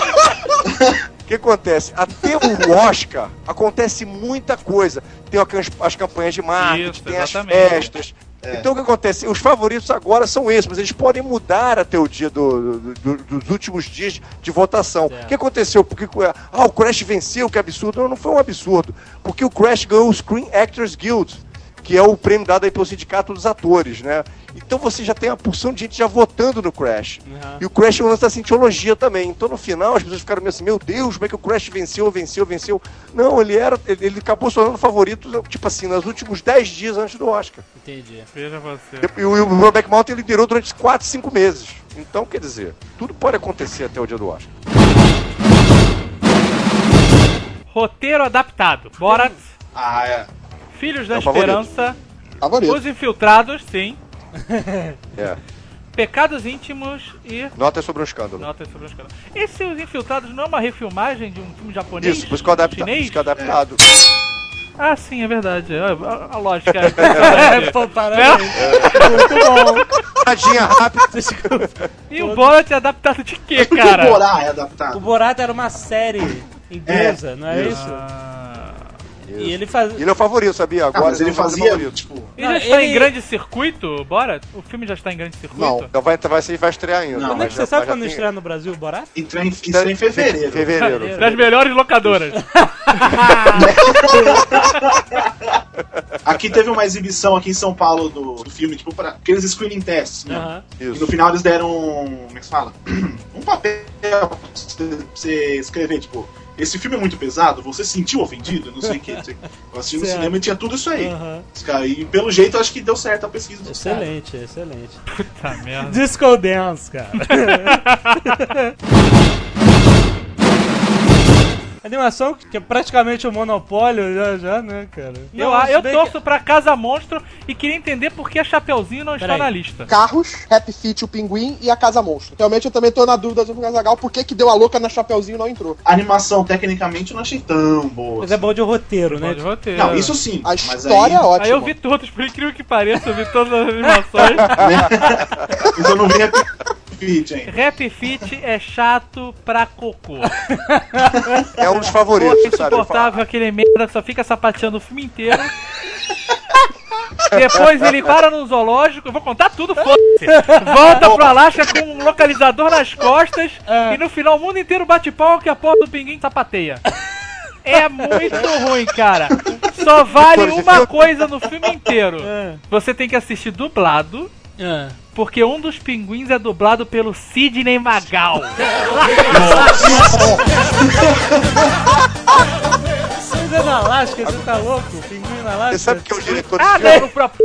[SPEAKER 4] O (laughs) que acontece? Até o Oscar acontece muita coisa. Tem as, as campanhas de marketing,
[SPEAKER 6] Isso,
[SPEAKER 4] tem as festas. Então o que acontece? Os favoritos agora são esses, mas eles podem mudar até o dia do- do- do- dos últimos dias de votação.
[SPEAKER 2] Certo.
[SPEAKER 4] O que aconteceu? Porque ah, o Crash venceu, que absurdo. Não, não foi um absurdo. Porque o Crash ganhou o Screen Actors Guild, que é o prêmio dado aí pelo Sindicato dos Atores, né? Então você já tem uma porção de gente já votando no Crash.
[SPEAKER 2] Uhum.
[SPEAKER 4] E o Crash é um lance da cientologia também. Então no final as pessoas ficaram meio assim, meu Deus, como é que o Crash venceu, venceu, venceu? Não, ele era. Ele, ele acabou se tornando favorito, tipo assim, nos últimos 10 dias antes do Oscar.
[SPEAKER 2] Entendi.
[SPEAKER 6] Veja você.
[SPEAKER 4] E o, o Brokeback Mountain liderou durante 4, 5 meses. Então, quer dizer, tudo pode acontecer até o dia do Oscar.
[SPEAKER 6] Roteiro adaptado. Borat,
[SPEAKER 5] Ah, é.
[SPEAKER 6] Filhos da
[SPEAKER 4] É.
[SPEAKER 6] Esperança,
[SPEAKER 3] Favorito.
[SPEAKER 6] Os Infiltrados, sim. (laughs)
[SPEAKER 4] É.
[SPEAKER 6] Pecados Íntimos e
[SPEAKER 4] Nota sobre um escândalo.
[SPEAKER 6] Notas sobre os caras. Esse Os Infiltrados não é uma refilmagem de um filme japonês?
[SPEAKER 4] Isso, por isso que eu adapta- por
[SPEAKER 6] chinês?
[SPEAKER 4] isso que eu adaptado.
[SPEAKER 6] Ah, sim, é verdade. A, a- a lógica (laughs) é.
[SPEAKER 2] É, pô, parabéns. Muito bom.
[SPEAKER 4] Tadinha rápida.
[SPEAKER 6] E o Borat é adaptado de quê, cara?
[SPEAKER 5] Borá é
[SPEAKER 2] O
[SPEAKER 5] adaptado?
[SPEAKER 2] Borat era uma série inglesa, não é
[SPEAKER 5] isso.
[SPEAKER 2] Isso?
[SPEAKER 6] Ah.
[SPEAKER 2] E ele faz...
[SPEAKER 4] Ele é o favorito, sabia?
[SPEAKER 5] Ah,
[SPEAKER 4] Agora
[SPEAKER 5] mas ele
[SPEAKER 4] não é o
[SPEAKER 5] fazia,
[SPEAKER 4] favorito.
[SPEAKER 5] tipo...
[SPEAKER 6] Ele já está
[SPEAKER 2] ele-
[SPEAKER 6] em grande circuito, Borat? O filme já está em grande circuito?
[SPEAKER 3] Não.
[SPEAKER 4] Então vai, vai, vai estrear ainda.
[SPEAKER 5] Não,
[SPEAKER 2] Quando é
[SPEAKER 4] mas
[SPEAKER 2] que
[SPEAKER 4] já-
[SPEAKER 2] você sabe
[SPEAKER 4] já
[SPEAKER 2] quando
[SPEAKER 4] tem-
[SPEAKER 2] estreia no Brasil o Borat?
[SPEAKER 5] Entra em, estreia em fevereiro.
[SPEAKER 4] Fevereiro. (laughs)
[SPEAKER 6] Das melhores locadoras. (laughs)
[SPEAKER 5] Aqui teve uma exibição aqui em São Paulo do, do filme, tipo, para aqueles screening tests, né? E no final eles deram. Como é que se fala? (clears throat) Um papel pra você escrever, tipo, esse filme é muito pesado, você se sentiu ofendido? Não sei o que. Eu assisti no cinema e tinha tudo isso aí. Caras- E pelo jeito eu acho que deu certo a pesquisa dos.
[SPEAKER 2] Excelente, excelente.
[SPEAKER 6] Puta merda.
[SPEAKER 2] Disco Dance, cara. (laughs) Animação que é praticamente um monopólio já, já, né, cara?
[SPEAKER 6] Eu,
[SPEAKER 2] Não,
[SPEAKER 6] eu torço pra Casa Monstro e queria entender por que a Chapeuzinho não está
[SPEAKER 2] Peraí.
[SPEAKER 6] na lista.
[SPEAKER 3] Carros, Happy Feet, o Pinguim e a Casa Monstro. Realmente eu também tô na dúvida sobre o Casagal, por que que deu a louca na Chapeuzinho e não entrou?
[SPEAKER 5] A animação, tecnicamente, eu não achei tão boa.
[SPEAKER 2] Mas é bom de roteiro, né?
[SPEAKER 6] Pode roteiro.
[SPEAKER 5] Não, isso sim.
[SPEAKER 3] A história é
[SPEAKER 5] aí,
[SPEAKER 3] ótima.
[SPEAKER 6] Aí eu vi todos, por incrível que pareça, eu vi todas as animações.
[SPEAKER 5] Mas (laughs) eu não vi Feet ainda.
[SPEAKER 6] Rap Fit é chato pra cocô.
[SPEAKER 4] É um dos
[SPEAKER 6] Pô,
[SPEAKER 4] favoritos, sabe?
[SPEAKER 6] insuportável aquele merda que só fica sapateando o filme inteiro. (laughs) Depois ele para no zoológico, eu vou contar tudo, foda-se. Volta pro Alasca com um localizador nas costas e no final o mundo inteiro bate pau que a porra do pinguim sapateia. É muito ruim, cara. Só vale uma coisa no filme inteiro.
[SPEAKER 2] É.
[SPEAKER 6] Você tem que assistir dublado,
[SPEAKER 2] É.
[SPEAKER 6] porque um dos pinguins é dublado pelo Sidney Magal.
[SPEAKER 2] Mas é na Alasca, você tá louco? Pinguim na Alasca?
[SPEAKER 4] Você sabe que é o diretor
[SPEAKER 6] Ah,
[SPEAKER 4] de filme?
[SPEAKER 6] pra p...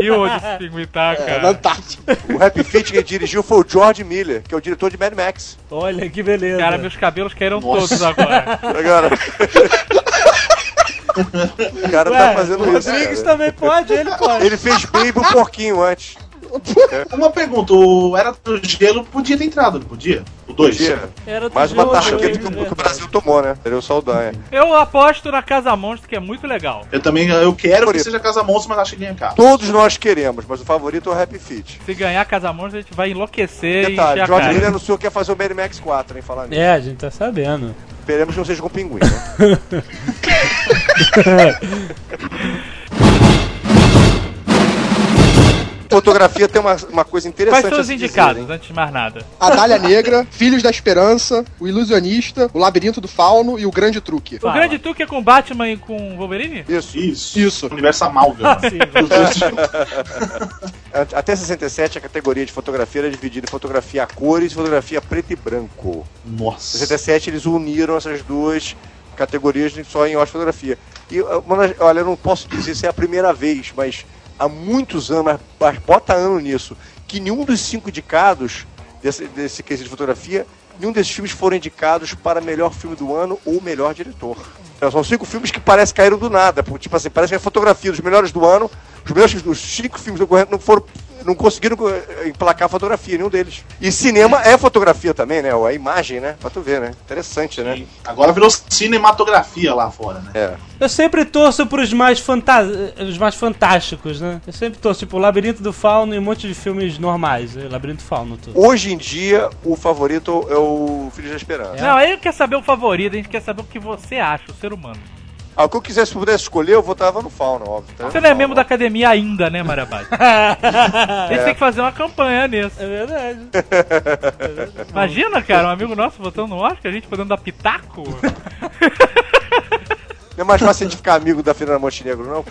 [SPEAKER 6] E onde esse pinguim tá,
[SPEAKER 3] É, na
[SPEAKER 6] cara?
[SPEAKER 3] Antártica.
[SPEAKER 4] O Happy Feet que dirigiu foi o George Miller, que é o diretor de Mad Max.
[SPEAKER 2] Olha que beleza.
[SPEAKER 6] Cara, meus cabelos caíram
[SPEAKER 5] Nossa.
[SPEAKER 6] todos agora. (laughs)
[SPEAKER 4] Agora. o cara
[SPEAKER 2] Ué,
[SPEAKER 4] tá fazendo
[SPEAKER 2] o
[SPEAKER 4] isso.
[SPEAKER 2] Rodrigues
[SPEAKER 4] cara.
[SPEAKER 2] também pode, ele pode.
[SPEAKER 4] Ele fez Baby o porquinho antes.
[SPEAKER 5] Uma pergunta, o Era do Gelo podia ter entrado, não podia? O dois.
[SPEAKER 4] Podia.
[SPEAKER 2] Era do
[SPEAKER 4] Mais uma
[SPEAKER 2] é
[SPEAKER 4] que, o- que. Brasil tomou, né? Seria o Saldanha.
[SPEAKER 6] Eu aposto na Casa Monstro, que é muito legal.
[SPEAKER 5] Eu também eu quero que
[SPEAKER 4] Favorito.
[SPEAKER 5] seja Casa Monstro, mas acho que ganha carro.
[SPEAKER 4] Todos nós queremos, mas o favorito é o Happy Feet.
[SPEAKER 6] Se ganhar Casa Monstro, a gente vai enlouquecer
[SPEAKER 4] Detalhe,
[SPEAKER 6] e
[SPEAKER 4] George Miller anunciou que ia fazer o Mad Max 4, hein? Falar nisso.
[SPEAKER 2] É, a gente tá sabendo.
[SPEAKER 4] Esperemos que não seja com pinguim, né? (laughs) (laughs) Fotografia tem uma, uma coisa interessante.
[SPEAKER 6] Quais são os indicados,
[SPEAKER 4] dizer,
[SPEAKER 6] antes de mais nada?
[SPEAKER 3] A Dália Negra, Filhos da Esperança, O Ilusionista, O Labirinto do Fauno e O Grande Truque.
[SPEAKER 6] O grande truque é com Batman e com Wolverine?
[SPEAKER 4] Isso.
[SPEAKER 5] Isso.
[SPEAKER 3] Isso.
[SPEAKER 5] Universo. (laughs)
[SPEAKER 2] Sim.
[SPEAKER 5] Os dois filmes.
[SPEAKER 4] Até 67 a categoria de fotografia era dividida em fotografia a cores e fotografia preto e branco. Em
[SPEAKER 5] Nossa.
[SPEAKER 4] 67 eles uniram essas duas categorias só em ótima fotografia. E, das- olha, eu não posso dizer se é a primeira vez, mas há muitos anos, mas, bota ano nisso, que nenhum dos cinco indicados desse, desse quesito de fotografia, nenhum desses filmes foram indicados para melhor filme do ano ou melhor diretor. Então, são cinco filmes que parece que caíram do nada. Tipo assim, parece que a fotografia dos melhores do ano, os melhores os cinco filmes concorrentes não foram. Não conseguiram eh, emplacar fotografia, nenhum deles. E cinema é fotografia também, né? É imagem, né? Pra tu ver, né? Interessante, né?
[SPEAKER 5] Sim. Agora virou cinematografia lá fora, né?
[SPEAKER 4] É.
[SPEAKER 2] Eu sempre torço pros mais, fanta os mais fantásticos, né? Eu sempre torço, tipo, Labirinto do Fauno e um monte de filmes normais. né? Labirinto do Fauno, tudo.
[SPEAKER 4] Hoje em dia, o favorito é o Filho da Esperança.
[SPEAKER 6] Não, aí não quer saber o favorito, a gente quer saber o que você acha, o ser humano.
[SPEAKER 4] Ah, o que eu quisesse pudesse escolher, eu votava no Fauna, óbvio. tá?
[SPEAKER 6] Você não é membro da academia ainda, né, Marabate? (laughs) A gente tem que fazer uma campanha nisso. (laughs)
[SPEAKER 2] É verdade.
[SPEAKER 6] Imagina, cara, um amigo nosso votando no Oscar, a gente podendo dar pitaco. (laughs)
[SPEAKER 4] Não é mais fácil a gente ficar amigo da Fernanda Montenegro, não?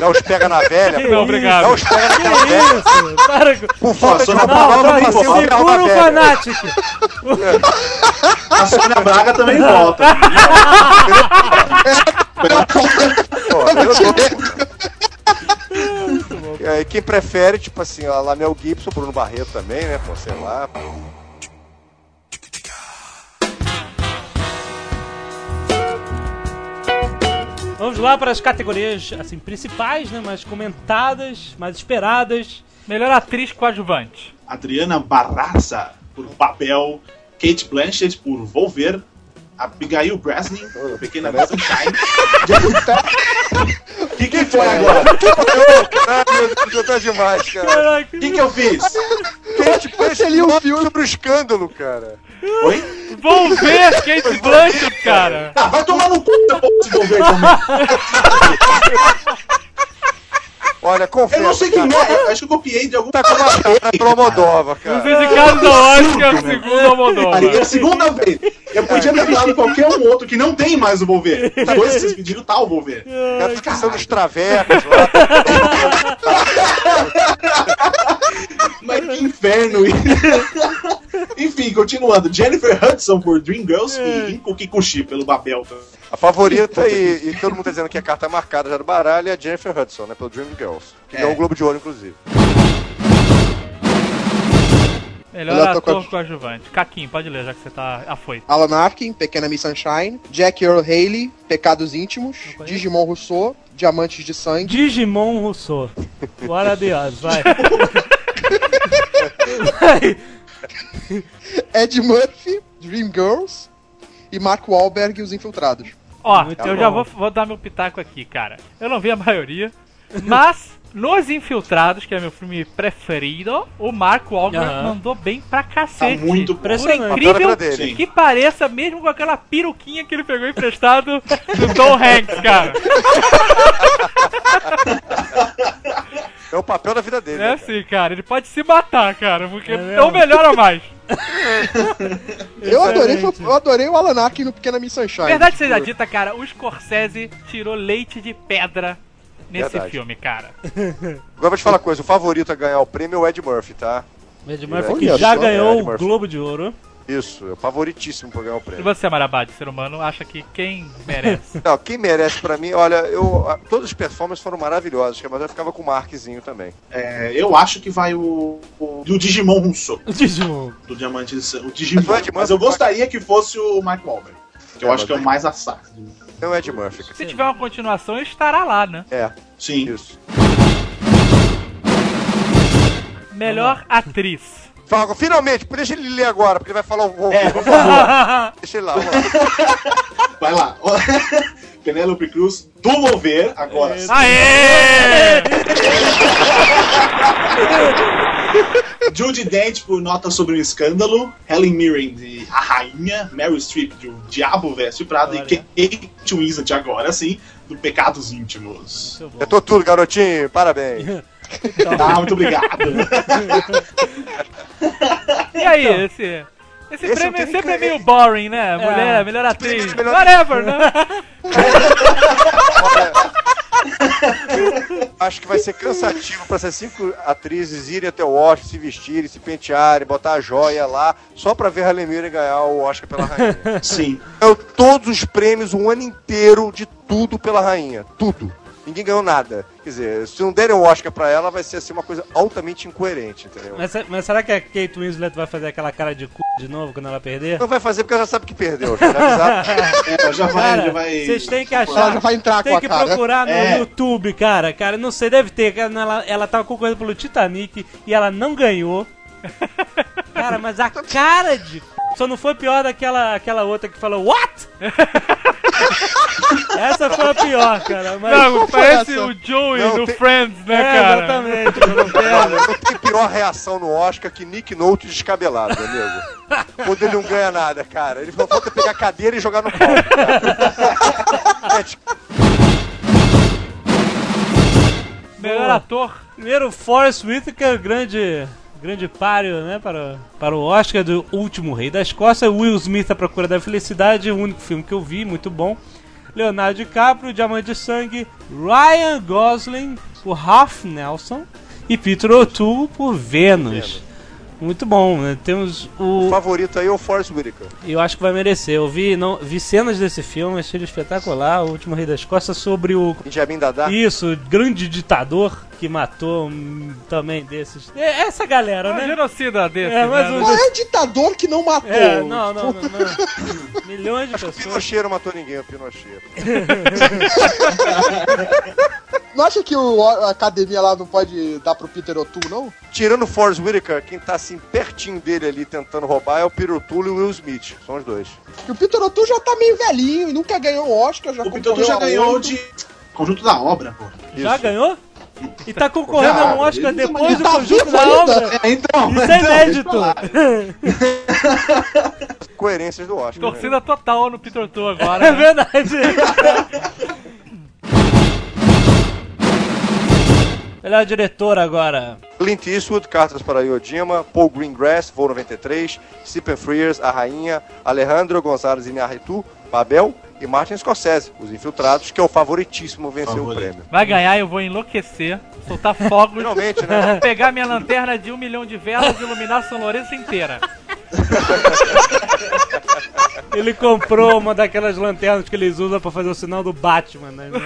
[SPEAKER 4] Dá uns pega na velha.
[SPEAKER 6] Não, obrigado.
[SPEAKER 4] Dá uns pega
[SPEAKER 2] Que
[SPEAKER 4] naquela velha.
[SPEAKER 2] Para com...
[SPEAKER 4] Por de
[SPEAKER 5] Não,
[SPEAKER 2] Não,
[SPEAKER 4] palavra
[SPEAKER 2] não,
[SPEAKER 4] carro
[SPEAKER 2] segura o. Fanatic.
[SPEAKER 5] A Sônia Braga também volta.
[SPEAKER 4] Pô, eu tô- É, Quem prefere, tipo assim, a Lamel Gibson, Bruno Barreto também, né? Pô, sei lá.
[SPEAKER 2] Vamos lá para as categorias, assim, principais, né? Mais comentadas, mais esperadas.
[SPEAKER 6] Melhor atriz coadjuvante.
[SPEAKER 5] Adriana Barraza por papel, Kate Blanchett por Volver, Abigail Breslin por Pequena Miss Sunshine. (laughs) O que, que foi agora?
[SPEAKER 4] Caralho, já tá demais, cara.
[SPEAKER 5] O que, que eu fiz?
[SPEAKER 4] Kate Blanchett
[SPEAKER 3] ali o
[SPEAKER 4] nome
[SPEAKER 3] filme.
[SPEAKER 4] sobre o escândalo, cara.
[SPEAKER 5] Oi?
[SPEAKER 6] Vão ver Kate Blanchett, cara!
[SPEAKER 5] Ah, vai tomar no cu essa porra de Volver também.
[SPEAKER 4] Olha, confesso.
[SPEAKER 5] Eu não sei quem
[SPEAKER 4] cara,
[SPEAKER 5] é, acho que eu copiei de algum.
[SPEAKER 4] Tá com uma (laughs) cara Almodóvar,
[SPEAKER 6] Os
[SPEAKER 4] cara.
[SPEAKER 6] indicados da Oscar, o segundo Almodóvar.
[SPEAKER 5] É a segunda vez. Eu podia ter falado qualquer um outro que não tem mais o Volver. Os dois vocês pediram tá o Volver.
[SPEAKER 4] A descrição dos travecos lá. (laughs)
[SPEAKER 5] Mas que inferno isso. Enfim, continuando. Jennifer Hudson por Dreamgirls e Inko Kikuchi pelo Babel.
[SPEAKER 4] A favorita, e, e todo mundo tá dizendo que a carta marcada já do baralho, é a Jennifer Hudson, né? Pelo Dream Girls. Que
[SPEAKER 5] É.
[SPEAKER 4] ganhou o Globo de Ouro, inclusive.
[SPEAKER 6] Melhor
[SPEAKER 3] Melhor
[SPEAKER 6] ator
[SPEAKER 3] tocante.
[SPEAKER 6] coadjuvante. Caquinho, pode ler, já que você tá afoito.
[SPEAKER 3] Alan Arkin, Pequena Miss Sunshine, Jack Earl Haley, Pecados Íntimos, Digimon Rousseau, Diamantes de Sangue,
[SPEAKER 2] Digimon Rousseau. Bora Deus, vai. vai. (laughs)
[SPEAKER 3] Ed Murphy, Dreamgirls e Mark Wahlberg e Os Infiltrados.
[SPEAKER 6] Ó,
[SPEAKER 2] Muito
[SPEAKER 6] eu
[SPEAKER 2] bom.
[SPEAKER 6] já vou, vou dar meu pitaco aqui, cara. Eu não vi a maioria, mas Nos Infiltrados, que é meu filme preferido, o Mark Wahlberg
[SPEAKER 2] Aham.
[SPEAKER 6] mandou bem pra cacete.
[SPEAKER 5] Tá muito
[SPEAKER 6] Por
[SPEAKER 2] impressionante.
[SPEAKER 6] incrível
[SPEAKER 4] dele.
[SPEAKER 5] Sim.
[SPEAKER 6] que pareça, mesmo com aquela peruquinha que ele pegou emprestado do Tom Hanks, cara.
[SPEAKER 4] É o papel da vida dele.
[SPEAKER 6] É
[SPEAKER 4] né,
[SPEAKER 6] assim, cara, ele pode se matar, cara, porque
[SPEAKER 2] É
[SPEAKER 6] não melhora mais. (laughs)
[SPEAKER 3] Eu adorei, eu adorei o Alan Arkin no Pequena Miss Sunshine.
[SPEAKER 6] Verdade seja dita, cara, o Scorsese tirou leite de pedra nesse
[SPEAKER 4] Verdade.
[SPEAKER 6] filme, cara. (laughs)
[SPEAKER 4] Agora eu vou te falar uma coisa: o favorito a ganhar o prêmio é o Ed Murphy, tá?
[SPEAKER 2] Ed Murphy,
[SPEAKER 3] Olha
[SPEAKER 2] que já
[SPEAKER 3] só,
[SPEAKER 2] ganhou o. Globo de Ouro.
[SPEAKER 4] Isso, é o favoritíssimo pra ganhar o
[SPEAKER 6] E
[SPEAKER 4] prêmio.
[SPEAKER 6] você, Marabade, ser humano, acha que quem merece? (laughs)
[SPEAKER 4] Não, quem merece pra mim, olha, eu, a- todas as performances foram maravilhosas, mas eu ficava com o Markzinho também.
[SPEAKER 5] É, eu acho que vai o, o do Digimon Russo, (laughs)
[SPEAKER 2] Digimon.
[SPEAKER 5] do Diamante de. O Digimon.
[SPEAKER 4] Mas o
[SPEAKER 5] Mas eu
[SPEAKER 4] Murphy
[SPEAKER 5] gostaria que fosse o Mark Wahlberg. Que eu
[SPEAKER 4] É,
[SPEAKER 5] acho que é o mais assado.
[SPEAKER 4] É o Ed Murphy.
[SPEAKER 6] Se tiver uma continuação, ele estará lá, né?
[SPEAKER 4] É,
[SPEAKER 5] Sim.
[SPEAKER 4] isso.
[SPEAKER 6] Melhor atriz.
[SPEAKER 4] Fala, finalmente, deixa ele ler agora, porque ele vai falar o.
[SPEAKER 5] É, por favor. (laughs)
[SPEAKER 4] Deixa ele lá. vamos lá.
[SPEAKER 5] Vai lá. (laughs) Penélope Cruz do Volver, agora sim.
[SPEAKER 6] Aê! (laughs)
[SPEAKER 5] Judy Dent por Nota sobre um Escândalo, Helen Mirren de A Rainha, Meryl Streep de O Diabo Veste Prado
[SPEAKER 2] Olha.
[SPEAKER 5] e Kate Winslet agora sim, do Pecados Íntimos.
[SPEAKER 4] Eu tô tudo, garotinho. Parabéns.
[SPEAKER 5] Tá, muito obrigado.
[SPEAKER 6] E aí, esse. Esse,
[SPEAKER 4] Esse
[SPEAKER 6] prêmio
[SPEAKER 4] tem
[SPEAKER 6] sempre é
[SPEAKER 4] nem-
[SPEAKER 6] meio boring, né? Mulher, melhor atriz.
[SPEAKER 4] melhor-
[SPEAKER 6] Whatever, né? (laughs) (laughs)
[SPEAKER 4] Acho que vai ser cansativo pra essas cinco atrizes irem até o Oscar, se vestirem, se pentearem, botar a joia lá, só pra ver Helen Mirren ganhar o Oscar pela rainha.
[SPEAKER 5] Sim.
[SPEAKER 4] Ganhou todos os prêmios um ano inteiro de tudo pela rainha. Tudo. Ninguém ganhou nada. Quer dizer, se não derem o Oscar pra ela, vai ser assim uma coisa altamente incoerente, entendeu?
[SPEAKER 2] Mas, mas será que a Kate Winslet vai fazer aquela cara de c... de novo quando ela perder?
[SPEAKER 4] Não vai fazer porque ela já sabe que perdeu. Já tá avisado. (laughs)
[SPEAKER 5] É, já vai,
[SPEAKER 2] Cara,
[SPEAKER 5] já vai.
[SPEAKER 2] vocês têm que
[SPEAKER 3] Ela
[SPEAKER 2] achar.
[SPEAKER 3] já vai entrar
[SPEAKER 2] Tem
[SPEAKER 3] com a
[SPEAKER 2] que
[SPEAKER 3] cara.
[SPEAKER 2] procurar no
[SPEAKER 5] É.
[SPEAKER 2] YouTube, cara. Cara, não sei, deve ter. Ela, ela tava concorrendo pelo Titanic e ela não ganhou. (laughs) Cara, mas a cara de. c****, Só não foi pior daquela aquela outra que falou, What? (laughs) Essa foi a pior, cara. Mas...
[SPEAKER 6] Não, parece o Joey
[SPEAKER 4] Não,
[SPEAKER 6] do
[SPEAKER 4] tem-
[SPEAKER 6] Friends, né,
[SPEAKER 2] é,
[SPEAKER 6] cara?
[SPEAKER 2] exatamente. não
[SPEAKER 4] tem pior reação no Oscar que Nick Nolte descabelado, amigo. Quando ele não ganha nada, cara. Ele falta pegar a cadeira e jogar no palco. (laughs) É, tipo,
[SPEAKER 6] Melhor ator.
[SPEAKER 2] Primeiro, Forrest Whitaker, grande, grande páreo, né, para, para o Oscar do Último Rei da Escócia. Will Smith, A Procura da Felicidade, o único filme que eu vi, muito bom. Leonardo DiCaprio, Diamante de Sangue. Ryan Gosling, por Half Nelson. E Peter O'Toole, por Vênus. Muito bom, né? Temos
[SPEAKER 4] o
[SPEAKER 2] o...
[SPEAKER 4] favorito aí é o Forrest Whitaker.
[SPEAKER 2] Eu acho que vai merecer. Eu vi, não, vi cenas desse filme, achei ele espetacular. O Último Rei da Escócia, sobre o
[SPEAKER 4] Benjamin Dadá.
[SPEAKER 2] isso, grande ditador que matou também desses. É, essa galera,
[SPEAKER 6] É um
[SPEAKER 2] né?
[SPEAKER 6] genocida desse,
[SPEAKER 2] É, mas
[SPEAKER 6] né?
[SPEAKER 2] o-
[SPEAKER 3] Não é ditador que não matou.
[SPEAKER 2] É, não, não, não, não. (laughs) Milhões de
[SPEAKER 4] Acho que o
[SPEAKER 2] pessoas.
[SPEAKER 4] Pinochet não matou ninguém, o Pinochet. (laughs)
[SPEAKER 3] Não acha que o, a academia lá não pode dar pro Peter O'Toole, não?
[SPEAKER 4] Tirando o Forrest Whitaker, quem tá assim pertinho dele ali tentando roubar é o Peter O'Toole e o Will Smith. São os dois.
[SPEAKER 3] Porque o Peter O'Toole já tá meio velhinho e nunca ganhou um Oscar, já
[SPEAKER 5] O Pitoto
[SPEAKER 3] concorreu
[SPEAKER 5] já ganhou
[SPEAKER 3] outro.
[SPEAKER 5] de conjunto da obra, pô.
[SPEAKER 2] Já
[SPEAKER 4] Isso.
[SPEAKER 2] ganhou? E tá concorrendo
[SPEAKER 5] Já,
[SPEAKER 2] a um Oscar
[SPEAKER 5] ele-
[SPEAKER 2] depois do
[SPEAKER 3] tá
[SPEAKER 2] conjunto
[SPEAKER 3] vivo
[SPEAKER 2] da
[SPEAKER 3] ainda.
[SPEAKER 2] obra?
[SPEAKER 5] É, então.
[SPEAKER 2] Isso é
[SPEAKER 5] então,
[SPEAKER 2] inédito! (laughs)
[SPEAKER 4] Coerências do Oscar. né?
[SPEAKER 6] Torcida total no Peter O'Toole
[SPEAKER 2] É
[SPEAKER 6] agora. né?
[SPEAKER 2] verdade. (laughs) Melhor diretor agora.
[SPEAKER 4] Clint Eastwood, Cartas para Yojima, Paul Greengrass, Voo 93, Stephen Frears, A Rainha, Alejandro Gonzalez Iñárritu, Babel e Martin Scorsese, Os Infiltrados, que é o favoritíssimo vencer o
[SPEAKER 5] Favorito.
[SPEAKER 4] prêmio.
[SPEAKER 6] Vai ganhar, eu vou enlouquecer, soltar fogos,
[SPEAKER 4] Finalmente, né? (laughs)
[SPEAKER 6] pegar minha lanterna de um milhão de velas e iluminar São Lourenço inteira. (laughs)
[SPEAKER 2] Ele comprou uma daquelas lanternas que eles usam pra fazer o sinal do Batman, né? (laughs)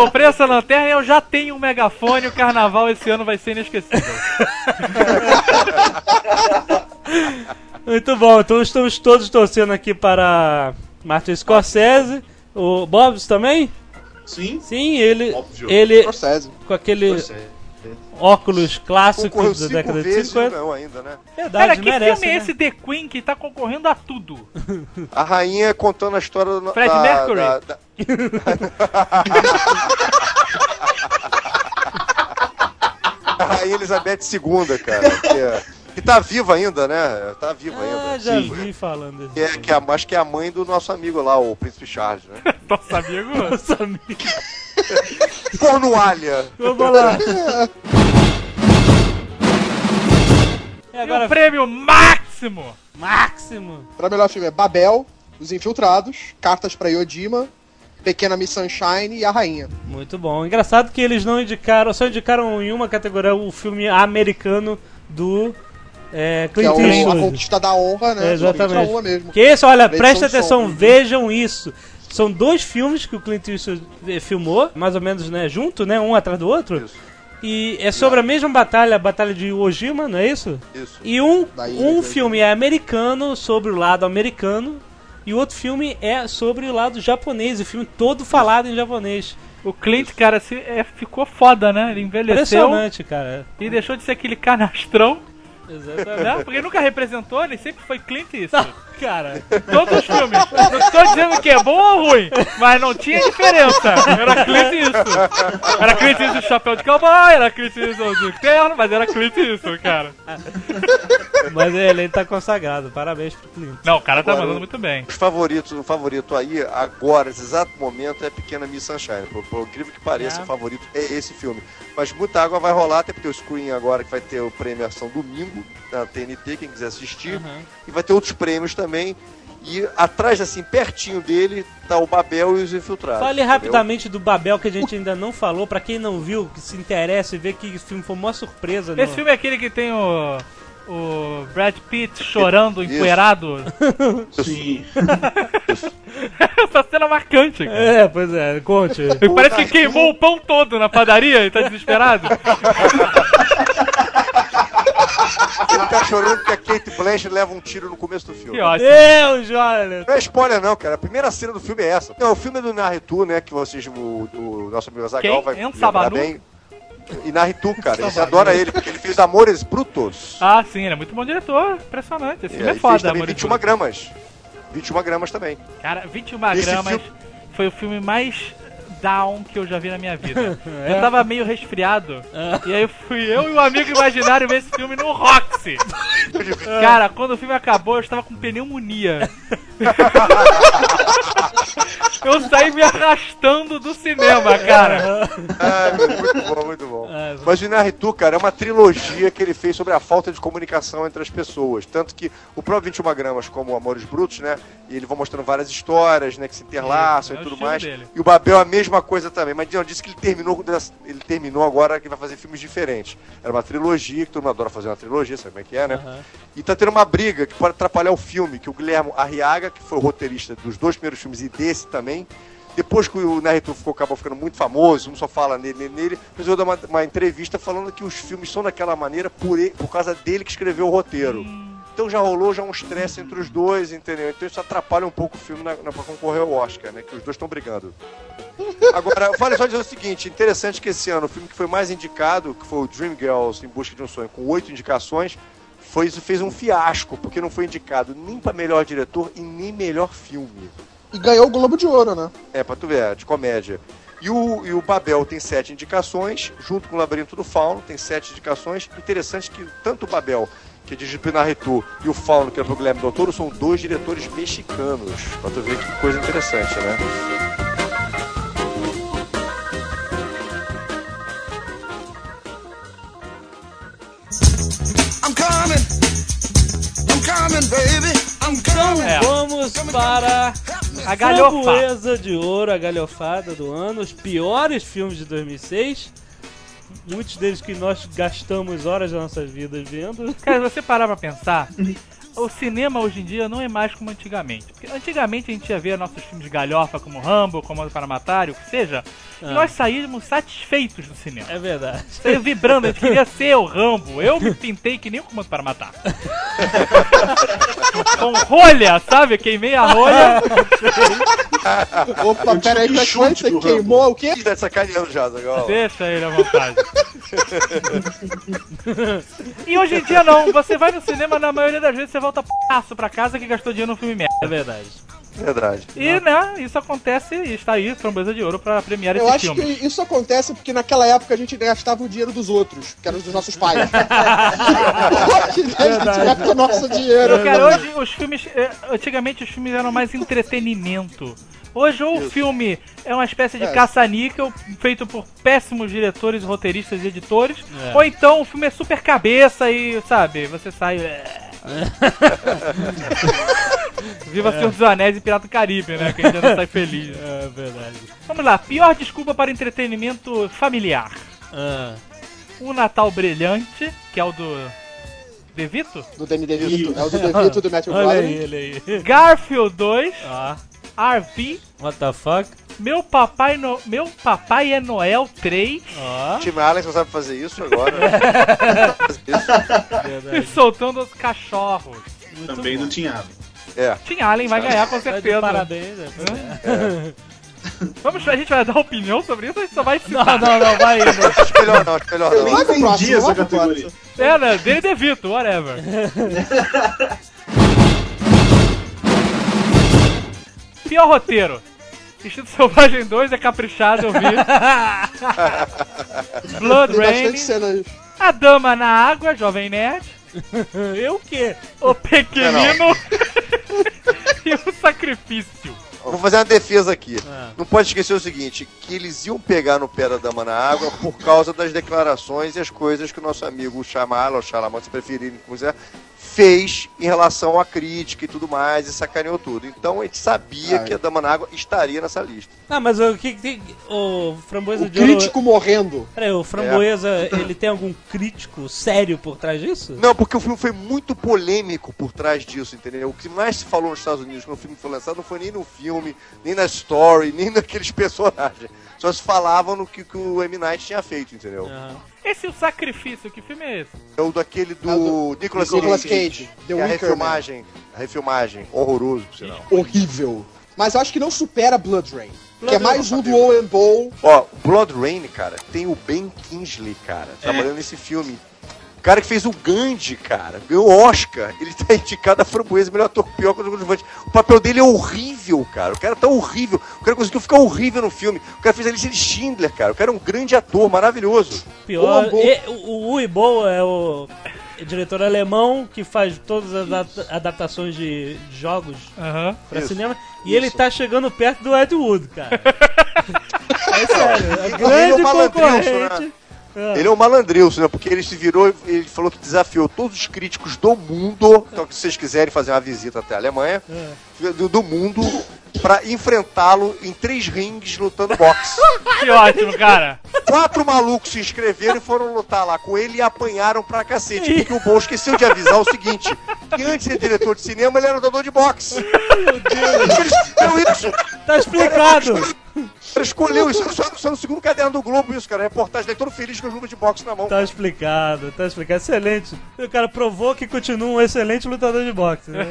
[SPEAKER 6] Comprei essa lanterna e eu já tenho um megafone. O carnaval esse ano vai ser inesquecível. (laughs)
[SPEAKER 2] Muito bom, então estamos todos torcendo aqui para Martin Scorsese. O Bobs também?
[SPEAKER 5] Sim.
[SPEAKER 2] Sim, ele,
[SPEAKER 5] Óbvio.
[SPEAKER 2] ele
[SPEAKER 3] Scorsese.
[SPEAKER 2] com aquele
[SPEAKER 5] é.
[SPEAKER 2] Óculos clássicos da década de
[SPEAKER 4] vezes e não
[SPEAKER 2] 50.
[SPEAKER 4] ganhou ainda, né?
[SPEAKER 2] Verdade,
[SPEAKER 6] Cara, que
[SPEAKER 2] merece,
[SPEAKER 6] filme é
[SPEAKER 2] né?
[SPEAKER 6] esse The Queen que tá concorrendo a tudo? (laughs)
[SPEAKER 4] A rainha contando a história do,
[SPEAKER 6] Fred
[SPEAKER 4] da,
[SPEAKER 6] Mercury.
[SPEAKER 4] da- da- (laughs) a rainha Elizabeth II, cara. Que, é- que tá viva ainda, né? Tá viva
[SPEAKER 2] Ah,
[SPEAKER 4] ainda.
[SPEAKER 2] já
[SPEAKER 5] Sim.
[SPEAKER 2] vi falando
[SPEAKER 4] Que é, que é, acho que é a mãe do nosso amigo lá, o Príncipe Charles, né? (laughs)
[SPEAKER 6] Nosso amigo. (laughs)
[SPEAKER 2] Nossa amiga.
[SPEAKER 4] Cornualha!
[SPEAKER 2] Vamos lá. E
[SPEAKER 6] E o
[SPEAKER 2] agora,
[SPEAKER 6] prêmio máximo!
[SPEAKER 2] Máximo.
[SPEAKER 3] Pra melhor filme é Babel, Os Infiltrados, Cartas pra Yojima, Pequena Miss Sunshine e A Rainha.
[SPEAKER 2] Muito bom. Engraçado que eles não indicaram, só indicaram em uma categoria o filme americano do é,
[SPEAKER 3] Que
[SPEAKER 2] Clint
[SPEAKER 3] é o, a
[SPEAKER 2] Eastwood.
[SPEAKER 3] Conquista da Honra, né?
[SPEAKER 2] É, exatamente.
[SPEAKER 3] Da Honra mesmo.
[SPEAKER 2] Que esse, olha, presta atenção,
[SPEAKER 3] som.
[SPEAKER 2] vejam isso. São dois filmes que o Clint Eastwood eh, filmou, mais ou menos, né, junto, né, um atrás do outro.
[SPEAKER 4] Isso.
[SPEAKER 2] E é sobre a mesma batalha, a batalha de Iwo Jima, não é isso?
[SPEAKER 4] Isso.
[SPEAKER 2] E um,
[SPEAKER 3] Da ilha
[SPEAKER 2] um filme é americano, sobre o lado americano, e o outro filme é sobre o lado japonês, o filme todo falado em japonês.
[SPEAKER 6] O Clint, cara, se, é, ficou foda, né? Ele envelheceu
[SPEAKER 2] Impressionante, cara.
[SPEAKER 6] e deixou de ser aquele canastrão,
[SPEAKER 2] Exatamente.
[SPEAKER 6] né? Porque nunca representou, ele sempre foi Clint isso.
[SPEAKER 2] Cara,
[SPEAKER 6] Todos os filmes. Não estou dizendo que é bom ou ruim, mas não tinha diferença. Era Clint isso. Era Clint isso do chapéu de cowboy, era Clint isso do terno, mas era Clint isso, cara.
[SPEAKER 2] mas ele, ele tá consagrado. Parabéns pro Clint.
[SPEAKER 6] Não, o cara tá
[SPEAKER 4] Agora,
[SPEAKER 6] mandando muito bem.
[SPEAKER 4] Os favoritos, o favorito aí, agora, nesse exato momento, é Pequena Miss Sunshine. Por, por incrível que pareça,
[SPEAKER 6] É.
[SPEAKER 4] o favorito é esse filme. Mas muita água vai rolar, até porque o Screen agora que vai ter o premiação domingo na TNT, quem quiser assistir. E vai ter outros prêmios também. E atrás, assim, pertinho dele, tá o Babel e os Infiltrados.
[SPEAKER 2] Fale
[SPEAKER 4] entendeu?
[SPEAKER 2] rapidamente do Babel que a gente ainda não falou. Pra quem não viu, que se interessa e vê que esse filme foi uma surpresa.
[SPEAKER 6] Esse
[SPEAKER 2] no-
[SPEAKER 6] filme é aquele que tem o. O Brad Pitt chorando, (laughs)
[SPEAKER 4] Isso.
[SPEAKER 6] empoeirado.
[SPEAKER 5] Sim. (laughs)
[SPEAKER 6] Essa cena marcante, cara.
[SPEAKER 2] É, pois é, conte.
[SPEAKER 6] Parece que queimou o pão todo na padaria e tá desesperado. (laughs)
[SPEAKER 4] Ele tá chorando porque a Kate Blanchett leva um tiro no começo do filme.
[SPEAKER 6] Que ótimo.
[SPEAKER 2] Deus, olha.
[SPEAKER 4] Não é spoiler não, cara. A primeira cena do filme é essa. Não, o filme é do Naritu, né? Que vocês, o, o nosso amigo
[SPEAKER 6] Quem?
[SPEAKER 4] vai lembrar bem. E Naritu, cara. Você adora ele, porque ele fez Amores Brutos.
[SPEAKER 6] Ah, sim, ele é muito bom diretor. Impressionante. Esse filme
[SPEAKER 4] aí
[SPEAKER 6] é foda,
[SPEAKER 4] fez também
[SPEAKER 6] amor de
[SPEAKER 4] 21
[SPEAKER 6] Deus.
[SPEAKER 4] gramas. 21 gramas também.
[SPEAKER 6] Cara, 21
[SPEAKER 4] Esse
[SPEAKER 6] gramas
[SPEAKER 4] filme-
[SPEAKER 6] foi o filme mais down que eu já vi na minha vida. (laughs) Eu tava meio resfriado. E aí fui eu e um amigo imaginário ver esse filme no Roxy. (laughs) Cara, quando o filme acabou, eu estava com pneumonia. (laughs) eu saí me arrastando do cinema, cara.
[SPEAKER 4] Ah, muito bom, muito bom. Mas o Inaritu, cara, é uma trilogia que ele fez sobre a falta de comunicação entre as pessoas. Tanto que o próprio 21 gramas, como Amores Brutos, né? E ele vai mostrando várias histórias, né? Que se interlaçam
[SPEAKER 6] É
[SPEAKER 4] e tudo mais.
[SPEAKER 6] dele.
[SPEAKER 4] E o Babel a mesma coisa também. Mas não, disse que ele terminou, ele terminou agora que vai fazer filmes diferentes. Era uma trilogia, que todo mundo adora fazer uma trilogia, sabe como é que é, né?
[SPEAKER 2] Aham.
[SPEAKER 4] E tá tendo uma briga que pode atrapalhar o filme, que o Guilherme Arriaga, que foi o roteirista dos dois primeiros filmes e desse também, depois que o Narretu ficou, acabou ficando muito famoso, um só fala nele, nele, nele resolveu dar uma, uma entrevista falando que os filmes são daquela maneira por, ele- por causa dele que escreveu o roteiro. Então já rolou já um estresse entre os dois, entendeu? Então isso atrapalha um pouco o filme na, na, pra concorrer ao Oscar, né? Que os dois estão brigando. Agora, vale só dizer o seguinte, interessante que esse ano o filme que foi mais indicado, que foi o Dreamgirls em Busca de um Sonho, com oito indicações, foi, isso fez um fiasco, porque não foi indicado nem pra melhor diretor e nem melhor filme.
[SPEAKER 3] E ganhou o Globo de Ouro, né?
[SPEAKER 4] É, pra tu ver, de comédia. E o, e o Babel tem sete indicações, junto com o Labirinto do Fauno, tem sete indicações. Interessante que tanto o Babel, que é dirigido pelo e o Fauno, que é pelo Guilherme Del Toro, são dois diretores mexicanos. Pra tu ver que coisa interessante, né?
[SPEAKER 9] I'm coming. I'm coming, baby. I'm coming.
[SPEAKER 6] É.
[SPEAKER 2] Vamos para
[SPEAKER 6] A galhofa.
[SPEAKER 2] De Ouro, a galhofada do ano, os piores filmes de 2006. Muitos deles que nós gastamos horas da nossas vidas vendo.
[SPEAKER 6] Cara, se você parar pra pensar, o cinema hoje em dia não é mais como antigamente. Porque antigamente a gente ia ver nossos filmes de galhofa como Rambo, Comando para Matar, o que seja, e
[SPEAKER 2] Ah.
[SPEAKER 6] nós saímos satisfeitos do cinema.
[SPEAKER 2] É verdade.
[SPEAKER 6] Saía (laughs) vibrando, a gente queria ser o Rambo. Eu me pintei que nem o Comando para Matar. (laughs) Com rolha, sabe? Queimei a rolha.
[SPEAKER 3] Opa,
[SPEAKER 5] Eu
[SPEAKER 3] pera aí,
[SPEAKER 5] tive
[SPEAKER 3] como é que Você queimou o quê?
[SPEAKER 4] Tá sacaneando já, Zagal.
[SPEAKER 6] Deixa ele à vontade. e hoje em dia não, você vai no cinema, na maioria das vezes você volta passo pra casa que gastou dinheiro no filme merda.
[SPEAKER 2] É verdade.
[SPEAKER 4] Verdade.
[SPEAKER 6] E, né, isso acontece e está aí, Framboesa de Ouro, pra premiar
[SPEAKER 3] Eu
[SPEAKER 6] esse
[SPEAKER 3] acho
[SPEAKER 6] filme.
[SPEAKER 3] que isso acontece porque naquela época a gente gastava o dinheiro dos outros, que eram dos nossos pais. (laughs) Hoje a gente gasta o nosso dinheiro.
[SPEAKER 6] Cara, hoje os filmes. eh, Antigamente os filmes eram mais entretenimento. Hoje ou o filme é uma espécie de
[SPEAKER 3] É.
[SPEAKER 6] caça-níquel feito por péssimos diretores, roteiristas e editores.
[SPEAKER 2] É.
[SPEAKER 6] Ou então o filme é super cabeça e, sabe, você sai. eh. (laughs) Viva Senhor dos Anéis e Pirata do Caribe, né? Que a gente não sai feliz.
[SPEAKER 2] É verdade.
[SPEAKER 6] Vamos lá, pior desculpa para entretenimento familiar.
[SPEAKER 2] Ah,
[SPEAKER 6] O Natal Brilhante, que é o do. Devito?
[SPEAKER 3] Do Danny DeVito. É o do DeVito do Matthew (laughs)
[SPEAKER 2] olha
[SPEAKER 3] Broderick.
[SPEAKER 2] aí, olha aí.
[SPEAKER 6] Garfield 2,
[SPEAKER 2] Ah,
[SPEAKER 6] RV,
[SPEAKER 2] what the fuck?
[SPEAKER 6] Meu Papai, no... Meu Papai é Noel 3
[SPEAKER 2] Ó,
[SPEAKER 4] O time Alex não sabe fazer isso agora. (laughs) Isso.
[SPEAKER 6] e soltando os cachorros.
[SPEAKER 2] Muito
[SPEAKER 5] Também
[SPEAKER 2] bom.
[SPEAKER 5] não tinha.
[SPEAKER 4] É.
[SPEAKER 6] Tim Allen vai ganhar com
[SPEAKER 2] Tá
[SPEAKER 6] certeza.
[SPEAKER 2] parabéns. né?
[SPEAKER 6] Vamos, a gente vai dar opinião sobre isso ou a gente só vai
[SPEAKER 2] Não,
[SPEAKER 6] citar?
[SPEAKER 2] não, não, vai indo.
[SPEAKER 4] Acho melhor não, acho melhor
[SPEAKER 5] Eu
[SPEAKER 4] não.
[SPEAKER 5] nem
[SPEAKER 3] Vai pro
[SPEAKER 5] entendi
[SPEAKER 3] próximo,
[SPEAKER 5] essa categoria.
[SPEAKER 6] É, né? Dele DeVito, whatever. (laughs) Pior roteiro. Instinto (laughs) Selvagem 2 é caprichado, eu vi. (laughs) Blood Rain. A Dama na Água, Jovem Nerd, (laughs)
[SPEAKER 2] Eu o quê?
[SPEAKER 6] O Pequenino e O Sacrifício.
[SPEAKER 4] Vou fazer uma defesa aqui.
[SPEAKER 2] Ah.
[SPEAKER 4] Não pode esquecer o seguinte, que eles iam pegar no pé da dama na água por causa das declarações e as coisas que o nosso amigo Chamala, ou Chalaman, se preferirem, fez em relação à crítica e tudo mais, e sacaneou tudo. Então a gente sabia
[SPEAKER 3] Ah,
[SPEAKER 4] que a dama na água estaria nessa lista.
[SPEAKER 2] Ah, mas o que tem. O Framboesa
[SPEAKER 3] O
[SPEAKER 2] de Ouro.
[SPEAKER 3] crítico morrendo.
[SPEAKER 2] Peraí, o Framboesa, ele tem algum crítico sério por trás disso?
[SPEAKER 4] Não, porque o filme foi muito polêmico por trás disso, entendeu? O que mais se falou nos Estados Unidos quando o filme foi lançado não foi nem no filme, nem na story, nem naqueles personagens. Só se falava no que, que o M. Night tinha feito, entendeu?
[SPEAKER 2] Aham.
[SPEAKER 6] Esse O Sacrifício, que filme é esse?
[SPEAKER 4] É o daquele do
[SPEAKER 3] É do
[SPEAKER 4] Nicolas,
[SPEAKER 3] Nicolas
[SPEAKER 4] Cage.
[SPEAKER 3] Cage, The
[SPEAKER 4] Que é a refilmagem, a refilmagem, horroroso, por sinal.
[SPEAKER 3] Horrível. Mas eu acho que não supera Blood Rain. que é
[SPEAKER 2] Blood
[SPEAKER 3] mais um do Owen Bowl.
[SPEAKER 4] Ó, Blood Rain, cara, tem o Ben Kingsley, cara, trabalhando nesse filme. O cara que fez o Gandhi, cara, ganhou o Oscar. Ele tá indicado a framboesa, melhor ator pior que o coadjuvante. O papel dele é horrível, cara. O cara tá horrível. O cara conseguiu ficar horrível no filme. O cara fez a lista de Schindler, cara. O cara é um grande ator, maravilhoso.
[SPEAKER 2] Pior.
[SPEAKER 3] Boa, boa.
[SPEAKER 2] e- o o Uibo é o diretor alemão que faz todas as adapta- adaptações de jogos
[SPEAKER 6] Aham.
[SPEAKER 2] pra
[SPEAKER 4] Isso,
[SPEAKER 2] cinema. E
[SPEAKER 4] isso.
[SPEAKER 2] ele tá chegando perto do Ed Wood, cara. (laughs) é sério. É
[SPEAKER 4] é
[SPEAKER 2] grande
[SPEAKER 4] malandrilso,
[SPEAKER 2] concorrente.
[SPEAKER 4] né?
[SPEAKER 2] Ah.
[SPEAKER 4] Ele é um malandrilso, né? Porque ele se virou ele falou que desafiou todos os críticos do mundo. Então, se vocês quiserem fazer uma visita até a Alemanha,
[SPEAKER 2] É.
[SPEAKER 4] do, do mundo, pra enfrentá-lo em três rings lutando boxe. (laughs)
[SPEAKER 6] Que ótimo, cara.
[SPEAKER 4] Quatro malucos se inscreveram e foram lutar lá com ele e apanharam pra cacete. Porque o Bol esqueceu de avisar o seguinte: que antes de ser diretor de cinema, ele era lutador de boxe. Eles fizeram isso.
[SPEAKER 2] Tá explicado.
[SPEAKER 4] Ele escolheu isso. Só, só no segundo caderno do Globo, isso, cara. Reportagem dele todo feliz com as luvas de boxe na mão.
[SPEAKER 2] Tá explicado, tá explicado. Excelente. O cara provou que continua um excelente lutador de boxe. Né? (laughs)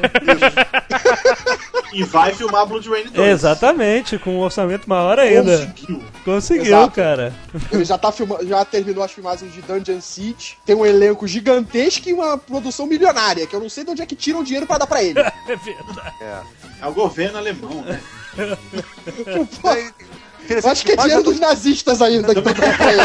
[SPEAKER 5] E vai filmar Blood Rain 2.
[SPEAKER 2] Exatamente, com um orçamento maior ainda.
[SPEAKER 5] Conseguiu.
[SPEAKER 2] Conseguiu,
[SPEAKER 3] Exato.
[SPEAKER 2] cara.
[SPEAKER 3] Ele já, tá filma... já terminou as filmagens de Dungeon Siege. Tem um elenco gigantesco e uma produção milionária, que eu não sei de onde é que tiram o dinheiro pra dar pra ele. (laughs)
[SPEAKER 2] É verdade.
[SPEAKER 4] É.
[SPEAKER 5] É o governo alemão, né? (laughs)
[SPEAKER 3] Eu acho que é dinheiro dos nazistas ainda (laughs) que dando pra ele.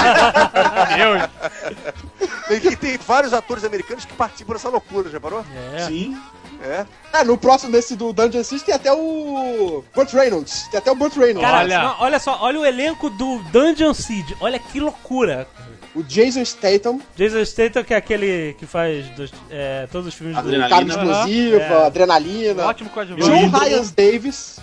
[SPEAKER 6] Deus.
[SPEAKER 4] Tem, tem vários atores americanos que participam dessa loucura, já parou?
[SPEAKER 2] É.
[SPEAKER 5] Sim.
[SPEAKER 4] É.
[SPEAKER 3] Ah, no próximo desse do Dungeon Siege tem até o Burt Reynolds. Tem até o Burt Reynolds.
[SPEAKER 2] Cara,
[SPEAKER 6] Olha.
[SPEAKER 2] não, olha só, olha o elenco do Dungeon Siege. Olha que loucura.
[SPEAKER 3] O Jason Statham,
[SPEAKER 2] Jason Statham, que é aquele que faz dos- é, todos os filmes do...
[SPEAKER 5] Adrenalina.
[SPEAKER 3] Carne Explosiva,
[SPEAKER 2] É.
[SPEAKER 3] Adrenalina.
[SPEAKER 6] Ótimo coadjuvante.
[SPEAKER 3] John. Ryan Davis.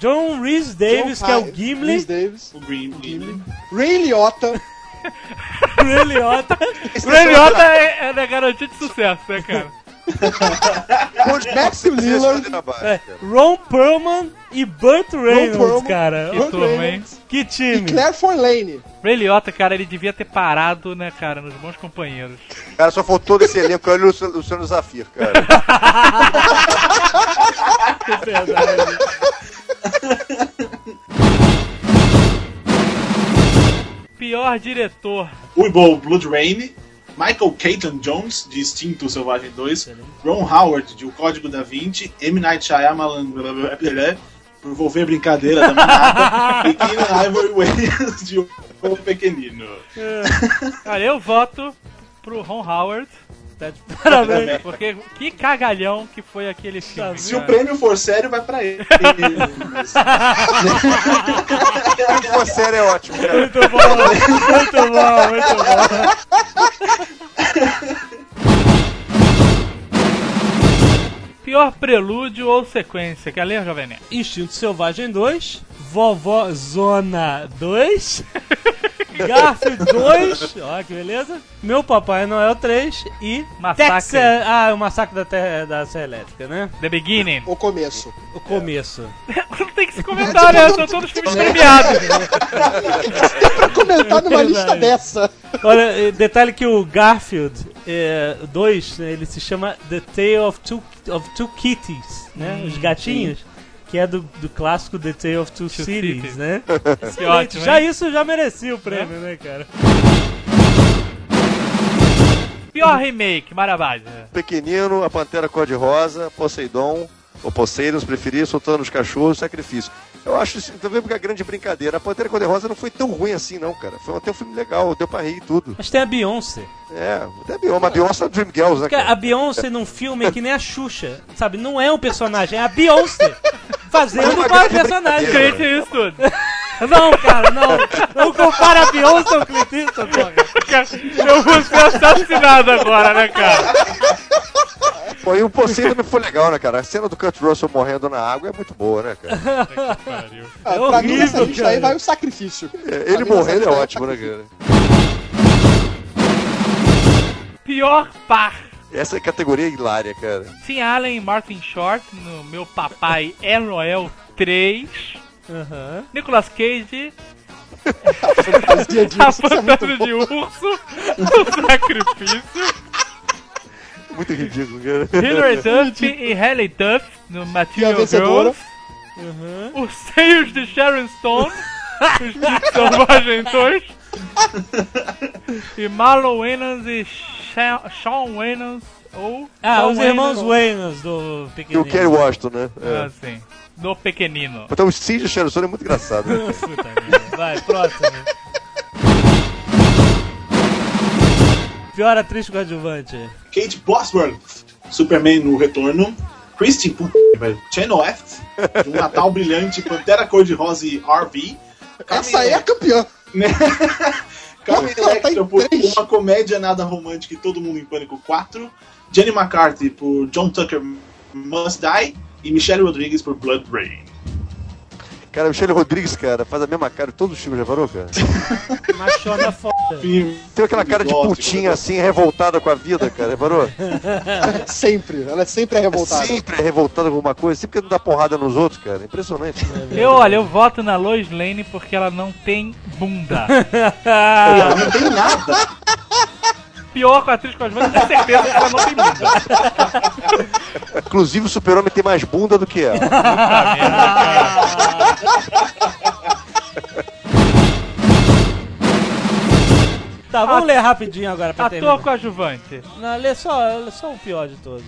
[SPEAKER 2] John Rhys Davis,
[SPEAKER 3] John
[SPEAKER 2] que é o
[SPEAKER 3] Rhys
[SPEAKER 2] Gimli.
[SPEAKER 3] Davis.
[SPEAKER 5] O Green Gimli.
[SPEAKER 3] Ray Liotta. (laughs)
[SPEAKER 2] Ray Liotta.
[SPEAKER 6] Ray Liotta é, é da garantia de sucesso, né, cara? (laughs)
[SPEAKER 3] Matthew Lillard.
[SPEAKER 2] É, Ron Perlman e Burt Reynolds,
[SPEAKER 3] Perlman.
[SPEAKER 2] cara.
[SPEAKER 6] Que turma, hein?
[SPEAKER 2] Que
[SPEAKER 3] E
[SPEAKER 2] time.
[SPEAKER 3] Claire Forlane.
[SPEAKER 6] Ray Liotta, cara, ele devia ter parado, né, cara, nos bons companheiros.
[SPEAKER 4] Cara, só faltou desse elenco aí o Luciano, Luciano Zafir, cara. (laughs)
[SPEAKER 2] É verdade.
[SPEAKER 6] Pior diretor.
[SPEAKER 5] Uibo Blood Rain. Michael Caton Jones, de Instinto Selvagem 2. Ron Howard, de O Código da Vinci. M. Night Shyamalan, blá, blá, blá, por envolver brincadeira da manada. (laughs) e Keenan Ivory Wayans, de O Pequenino.
[SPEAKER 6] Cara, eu voto pro Ron Howard.
[SPEAKER 2] Tá de (laughs) parabéns.
[SPEAKER 6] Porque que cagalhão que foi aquele filme.
[SPEAKER 5] Se o
[SPEAKER 6] cara.
[SPEAKER 5] prêmio for sério, vai pra ele. (laughs)
[SPEAKER 4] Se for sério, é ótimo, cara.
[SPEAKER 2] Muito bom, muito bom, muito bom.
[SPEAKER 6] Pior prelúdio ou sequência. Quer ler, Jovem Nerd?
[SPEAKER 2] Instinto Selvagem 2, Vovó Zona 2, (laughs) Garfield 2, ó que beleza, Meu Papai Noel 3 e
[SPEAKER 6] Massacre.
[SPEAKER 2] Texas, ah, o Massacre da, terra, da Serra Elétrica, né?
[SPEAKER 6] The Beginning.
[SPEAKER 3] O começo.
[SPEAKER 2] O começo.
[SPEAKER 6] Não (laughs) tem que se comentar, né? São todos (laughs) filmes premiados.
[SPEAKER 3] pra comentar numa
[SPEAKER 2] Verdade.
[SPEAKER 3] lista dessa.
[SPEAKER 2] Olha, detalhe que o Garfield 2, ele se chama The Tale of Two, of Two Kitties, né? Os gatinhos. Que é do, do clássico The Tale of Two,
[SPEAKER 6] Two
[SPEAKER 2] Cities,
[SPEAKER 6] Cities.
[SPEAKER 2] né? (laughs)
[SPEAKER 6] Que ótimo,
[SPEAKER 2] já
[SPEAKER 6] hein?
[SPEAKER 2] isso já merecia o prêmio, né, cara?
[SPEAKER 6] Pior remake, Maravilha.
[SPEAKER 4] Pequenino, a Pantera Cor-de-Rosa, Poseidon, ou Poseidon, se preferir, soltando os cachorros, sacrifício. Eu acho isso também porque é grande brincadeira. A Pantera Cor-de-Rosa não foi tão ruim assim, não, cara. Foi até um filme legal, deu pra rir e tudo.
[SPEAKER 2] Mas tem a Beyoncé.
[SPEAKER 4] É, até Beyoncé, mas Beyoncé é Dream Girls, né,
[SPEAKER 2] Porque a
[SPEAKER 4] cara?
[SPEAKER 2] Beyoncé num filme é que nem a Xuxa, sabe? Não é um personagem, é a Beyoncé fazendo
[SPEAKER 4] É uma
[SPEAKER 2] uma
[SPEAKER 4] grande
[SPEAKER 2] personagem.
[SPEAKER 6] isso tudo.
[SPEAKER 2] Não, cara, não. Não compara a Beyoncé ao Clint Eastwood.
[SPEAKER 6] Cara, Eu vou ser assassinado agora, né, cara?
[SPEAKER 4] Pô, e o Poseidon foi legal, né, cara? A cena do Kurt Russell morrendo na água é muito boa, né, cara?
[SPEAKER 3] Ah, (laughs)
[SPEAKER 2] É
[SPEAKER 3] pra mim, nessa
[SPEAKER 2] horrível,
[SPEAKER 3] lista
[SPEAKER 2] cara.
[SPEAKER 3] aí vai o sacrifício.
[SPEAKER 4] É,
[SPEAKER 3] Pra
[SPEAKER 4] Ele
[SPEAKER 3] mim,
[SPEAKER 4] morrendo é ótimo, né, cara? (laughs)
[SPEAKER 6] Pior par.
[SPEAKER 4] Essa é categoria hilária, cara.
[SPEAKER 6] Tim Allen e Martin Short no Meu Papai é Noel 3.
[SPEAKER 2] Aham.
[SPEAKER 6] Nicolas Cage, (laughs)
[SPEAKER 3] Fantasia
[SPEAKER 6] a
[SPEAKER 3] isso é muito
[SPEAKER 6] fantasia
[SPEAKER 3] bom.
[SPEAKER 6] de urso, o sacrifício.
[SPEAKER 4] Muito ridículo, cara.
[SPEAKER 6] Hilary (laughs) Duff e Halle Duff no Material? Girls. Os seios de Sharon Stone, os Tipos Selvagem 2. e Marlon Wayans e Sha- Sean Wayans ou...
[SPEAKER 2] Ah,
[SPEAKER 6] Sean
[SPEAKER 2] os irmãos
[SPEAKER 6] Wayans,
[SPEAKER 2] do
[SPEAKER 4] E o
[SPEAKER 2] Pequenino.
[SPEAKER 4] Kerry Washington, né? É.
[SPEAKER 6] Assim, do pequenino.
[SPEAKER 4] Então o Steve Sherson é muito engraçado. Né?
[SPEAKER 2] Puta. Vai, próximo. Pior atriz coadjuvante.
[SPEAKER 5] Kate Bosworth, Superman no retorno. Christine, puta, velho, Channel F, de um Natal (laughs) brilhante, Pantera Cor-de-Rosa e RV.
[SPEAKER 3] Essa aí é a campeã. (laughs)
[SPEAKER 5] Carmen
[SPEAKER 3] Ela tá
[SPEAKER 5] por
[SPEAKER 3] três.
[SPEAKER 5] Uma Comédia Nada Romântica e Todo Mundo em Pânico 4. Jenny McCarthy por John Tucker Must Die. E Michelle Rodrigues por Blood Rain.
[SPEAKER 4] Cara, o Michele Rodrigues, cara, faz a mesma cara de todos os filmes, já parou, cara? (laughs)
[SPEAKER 2] Machona foda.
[SPEAKER 4] Tem aquela cara de putinha assim, revoltada com a vida, cara, já parou? (laughs)
[SPEAKER 3] Sempre. Ela é sempre revoltada.
[SPEAKER 4] Sempre é revoltada com alguma coisa, sempre que não dá porrada nos outros, cara. Impressionante. (laughs)
[SPEAKER 6] Eu, olha, eu voto na Lois Lane porque ela não tem bunda.
[SPEAKER 5] Ela não tem nada.
[SPEAKER 6] Pior com a atriz com as mãos, tenho certeza que ela não tem bunda.
[SPEAKER 4] Inclusive o super-homem tem mais bunda do que ela. (laughs)
[SPEAKER 2] Tá, vamos ler rapidinho agora pra terminar.
[SPEAKER 6] Ator coadjuvante.
[SPEAKER 2] Não, lê só, lê só o pior de todos.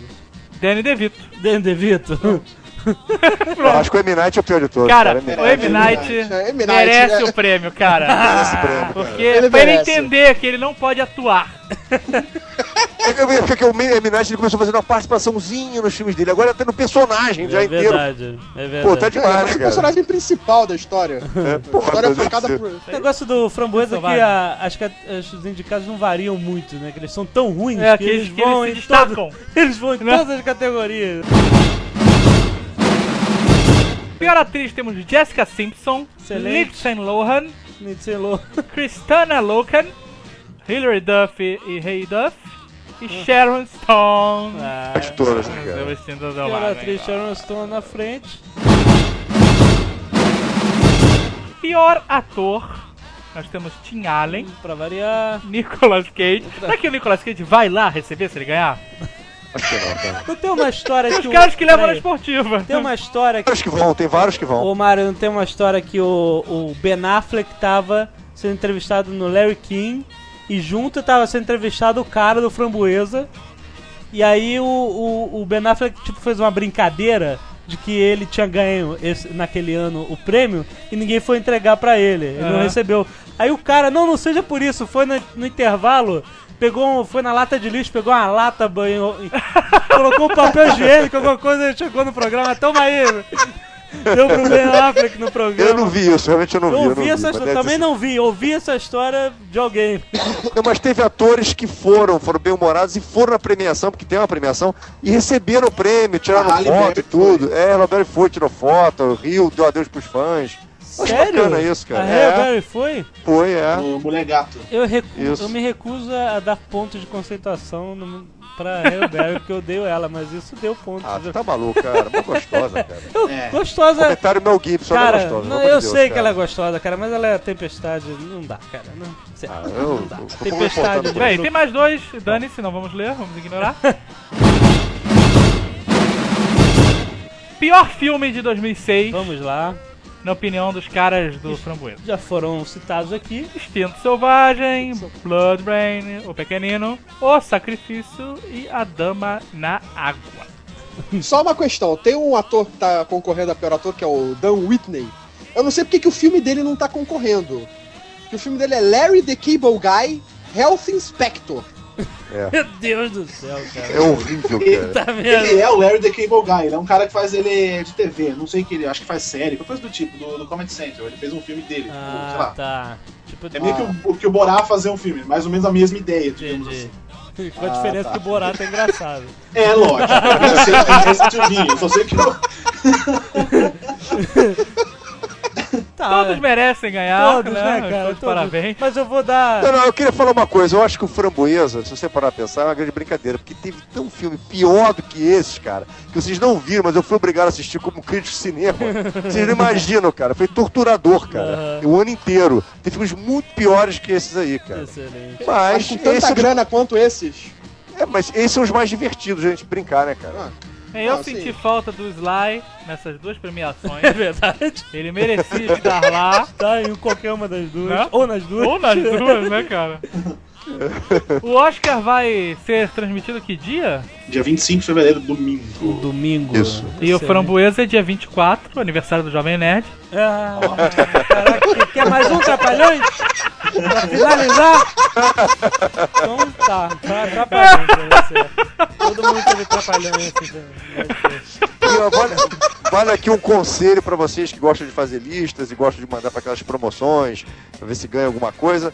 [SPEAKER 6] Danny DeVito.
[SPEAKER 2] Dan DeVito. (laughs)
[SPEAKER 4] Eu acho que o M. Night é o pior de todos.
[SPEAKER 6] Cara,
[SPEAKER 4] M.
[SPEAKER 6] o M. Night
[SPEAKER 3] É. Night,
[SPEAKER 6] merece
[SPEAKER 3] é.
[SPEAKER 6] o prêmio, cara.
[SPEAKER 4] Merece o prêmio,
[SPEAKER 6] Porque
[SPEAKER 3] Ele
[SPEAKER 6] pra ele
[SPEAKER 3] merece.
[SPEAKER 6] entender que ele não pode atuar. (laughs)
[SPEAKER 4] É que, é que o ele começou a fazer uma participaçõezinha nos filmes dele, agora tá no personagem já
[SPEAKER 2] é
[SPEAKER 4] inteiro.
[SPEAKER 2] verdade, é verdade.
[SPEAKER 4] Pô, tá
[SPEAKER 3] É,
[SPEAKER 4] demais,
[SPEAKER 3] mas o
[SPEAKER 4] cara.
[SPEAKER 3] personagem principal da história. (laughs)
[SPEAKER 4] É,
[SPEAKER 3] A
[SPEAKER 4] porra,
[SPEAKER 3] história
[SPEAKER 4] Deus
[SPEAKER 3] focada por.
[SPEAKER 2] O negócio do Framboesa é que a, acho que a- os indicados não variam muito, né? Que eles são tão ruins
[SPEAKER 6] É,
[SPEAKER 2] que,
[SPEAKER 6] que
[SPEAKER 2] eles
[SPEAKER 6] eles- que
[SPEAKER 2] vão
[SPEAKER 6] eles destacam. (laughs)
[SPEAKER 2] Eles vão em
[SPEAKER 6] Né?
[SPEAKER 2] todas as categorias.
[SPEAKER 6] Pior atriz temos Jessica Simpson,
[SPEAKER 2] Excelente.
[SPEAKER 6] Lindsay Lohan,
[SPEAKER 2] Lindsay Lohan.
[SPEAKER 6] Kristana Loken, Hilary Duff e Ray Duff e Sharon Stone.
[SPEAKER 2] Ah,
[SPEAKER 4] As todas, né, cara?
[SPEAKER 6] vestindo do
[SPEAKER 2] pior
[SPEAKER 6] lado,
[SPEAKER 2] atriz
[SPEAKER 6] hein?
[SPEAKER 2] Sharon Stone na frente.
[SPEAKER 6] Pior ator, nós temos Tim Allen,
[SPEAKER 2] Pra variar.
[SPEAKER 6] Nicolas Cage. Será que o Nicolas Cage vai lá receber se ele ganhar?
[SPEAKER 4] Acho que não, cara.
[SPEAKER 2] Não tem uma história
[SPEAKER 6] Tem
[SPEAKER 2] que.
[SPEAKER 6] os
[SPEAKER 2] o-
[SPEAKER 6] caras que levam na esportiva.
[SPEAKER 2] Tem uma história que.
[SPEAKER 4] Vários que vão, tem vários que vão.
[SPEAKER 2] Ô Mário, não tem uma história que o, o Ben Affleck tava sendo entrevistado no Larry King e junto tava sendo entrevistado o cara do Framboesa. E aí o, o, o Ben Affleck tipo, fez uma brincadeira de que ele tinha ganho esse- naquele ano o prêmio e ninguém foi entregar pra ele. Ele não
[SPEAKER 6] Aham.
[SPEAKER 2] recebeu. Aí o cara, não, não seja por isso, foi no, no intervalo. Pegou, um- foi na lata de lixo, pegou uma lata, banhou, (laughs) colocou um papel higiênico, alguma coisa, ele chegou no programa, toma aí. Deu pro Ben Affleck no programa.
[SPEAKER 4] Eu não vi isso, realmente eu não vi.
[SPEAKER 2] Eu
[SPEAKER 4] eu
[SPEAKER 2] ouvi
[SPEAKER 4] não
[SPEAKER 2] essa
[SPEAKER 4] vi,
[SPEAKER 2] história, também não vi, ouvi essa história de alguém.
[SPEAKER 4] Não, mas teve atores que foram, foram bem-humorados e foram na premiação, porque tem uma premiação, e receberam o prêmio, tiraram
[SPEAKER 5] A Halle
[SPEAKER 4] foto e tudo. É, ela Berry foi, tirou foto, riu, deu adeus pros fãs. Acho
[SPEAKER 2] Sério?
[SPEAKER 4] bacana isso, cara.
[SPEAKER 2] A
[SPEAKER 4] É.
[SPEAKER 2] Halle Berry foi?
[SPEAKER 4] Foi, é.
[SPEAKER 5] O Mulher Gato.
[SPEAKER 2] Eu, eu me recuso a dar ponto de conceituação no, pra Halle Berry, porque eu odeio ela, mas isso deu ponto.
[SPEAKER 4] Ah, tu tá maluco, cara. Muito gostosa, cara.
[SPEAKER 2] Eu-
[SPEAKER 5] É.
[SPEAKER 2] Gostosa.
[SPEAKER 4] Comentário Mel Gibson, ela é
[SPEAKER 2] Cara,
[SPEAKER 4] gostosa.
[SPEAKER 2] não, eu
[SPEAKER 4] de Deus,
[SPEAKER 2] sei que
[SPEAKER 4] cara.
[SPEAKER 2] ela é gostosa, cara, mas ela é tempestade. Não dá, cara. Não,
[SPEAKER 4] Ah, eu-
[SPEAKER 2] não dá. Tempestade. de fruta.
[SPEAKER 6] tem mais dois, dane-se, não vamos ler, vamos ignorar. (laughs) pior filme de 2006,
[SPEAKER 2] Vamos lá.
[SPEAKER 6] Na opinião dos caras do Framboesa.
[SPEAKER 2] Já foram citados aqui.
[SPEAKER 6] Instinto Selvagem, Blood Rain, O Pequenino, O Sacrifício e A Dama na Água. (laughs)
[SPEAKER 3] Só uma questão: tem um ator que tá concorrendo a pior ator, que é o Dan Whitney. Eu não sei porque que o filme dele não tá concorrendo. Que o filme dele é Larry the Cable Guy, Health Inspector.
[SPEAKER 2] Meu Deus do céu, cara.
[SPEAKER 4] É horrível, cara.
[SPEAKER 2] Tá
[SPEAKER 5] Ele é o Larry the Cable Guy, ele é um cara que faz ele de TV, não sei o que ele, acho que faz série, qualquer coisa do tipo, do, do Comedy Central. Ele fez um filme dele, tipo, sei
[SPEAKER 2] Ah,
[SPEAKER 5] lá.
[SPEAKER 2] tá. Tipo,
[SPEAKER 5] É meio que o, que o Borá fazer um filme, mais ou menos a mesma ideia, digamos
[SPEAKER 2] entendi.
[SPEAKER 5] assim. (laughs)
[SPEAKER 2] Com a
[SPEAKER 3] Ah,
[SPEAKER 2] diferença
[SPEAKER 3] tá.
[SPEAKER 2] que o Borato é engraçado.
[SPEAKER 5] É, lógico. Eu não sei quem é esse tiozinho, eu só sei que eu... (laughs)
[SPEAKER 2] Tá,
[SPEAKER 6] Todos merecem ganhar,
[SPEAKER 2] todos,
[SPEAKER 6] né?
[SPEAKER 2] né, cara?
[SPEAKER 6] Todos parabéns.
[SPEAKER 2] Mas eu vou dar.
[SPEAKER 4] Não, não, eu queria falar uma coisa. Eu acho que o Framboesa, se você parar pra pensar, é uma grande brincadeira. Porque teve tão filme pior do que esses, cara, que vocês não viram, mas eu fui obrigado a assistir como crítico de cinema. (laughs) Vocês não imaginam, cara. Foi torturador, cara. O ano inteiro. Tem filmes muito piores que esses aí, cara.
[SPEAKER 2] Excelente.
[SPEAKER 3] Mas
[SPEAKER 4] Mas,
[SPEAKER 3] com tanta
[SPEAKER 4] esses,
[SPEAKER 3] grana quanto esses.
[SPEAKER 4] é, mas esses são os mais divertidos, a gente brincar, né, cara?
[SPEAKER 6] Eu
[SPEAKER 3] Ah,
[SPEAKER 6] senti
[SPEAKER 3] sim.
[SPEAKER 6] falta do Sly nessas duas premiações. (laughs)
[SPEAKER 2] É verdade.
[SPEAKER 6] Ele merecia estar lá.
[SPEAKER 2] Tá em qualquer uma das duas.
[SPEAKER 6] Né?
[SPEAKER 2] Ou nas duas.
[SPEAKER 6] Ou nas duas, né, cara? (laughs) O Oscar vai ser transmitido que dia?
[SPEAKER 5] Dia 25 de fevereiro, domingo.
[SPEAKER 2] Domingo.
[SPEAKER 4] Isso.
[SPEAKER 6] E o. Framboesa é dia 24, aniversário do Jovem Nerd.
[SPEAKER 2] Ah, caraca, quer mais um trapalhões? Pra finalizar? Então tá, tá atrapalhando pra você. Todo mundo teve trapalhões assim.
[SPEAKER 4] E, ó, vale, vale aqui um conselho pra vocês que gostam de fazer listas e gostam de mandar pra aquelas promoções, pra ver se ganha alguma coisa.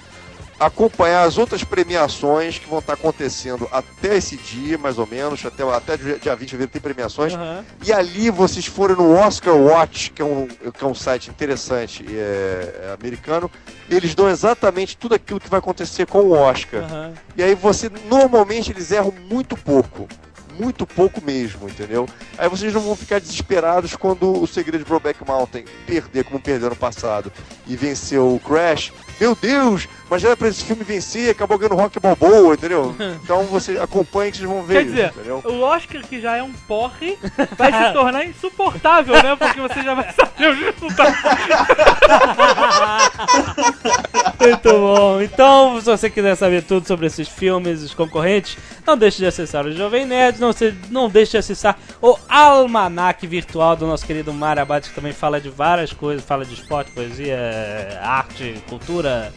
[SPEAKER 4] Acompanhar as outras premiações que vão estar acontecendo até esse dia, mais ou menos, até, até dia dia 20 de fevereiro tem premiações.
[SPEAKER 2] Aham.
[SPEAKER 4] E ali vocês forem no Oscar Watch, que é um, que é um site interessante é, é americano, eles dão exatamente tudo aquilo que vai acontecer com o Oscar.
[SPEAKER 2] Aham.
[SPEAKER 4] E aí você, normalmente eles erram muito pouco. Muito pouco mesmo, entendeu? Aí vocês não vão ficar desesperados quando o segredo de Brokeback Mountain perder, como perdeu no passado, e venceu o Crash. Meu Deus, mas era pra esse filme vencer e acabou ganhando Rock Balboa, entendeu? (laughs) Então você acompanha que vocês vão ver
[SPEAKER 6] Quer
[SPEAKER 4] isso,
[SPEAKER 6] dizer,
[SPEAKER 4] entendeu?
[SPEAKER 6] o Oscar, que já é um porre, vai se tornar insuportável, né? Porque você já vai saber os resultados. (laughs)
[SPEAKER 2] Muito bom. Então, se você quiser saber tudo sobre esses filmes, os concorrentes, não deixe de acessar o Jovem Nerd, não, se, não deixe de acessar o Almanac Virtual do nosso querido Mário Abate, que também fala de várias coisas, fala de esporte, poesia, arte, cultura.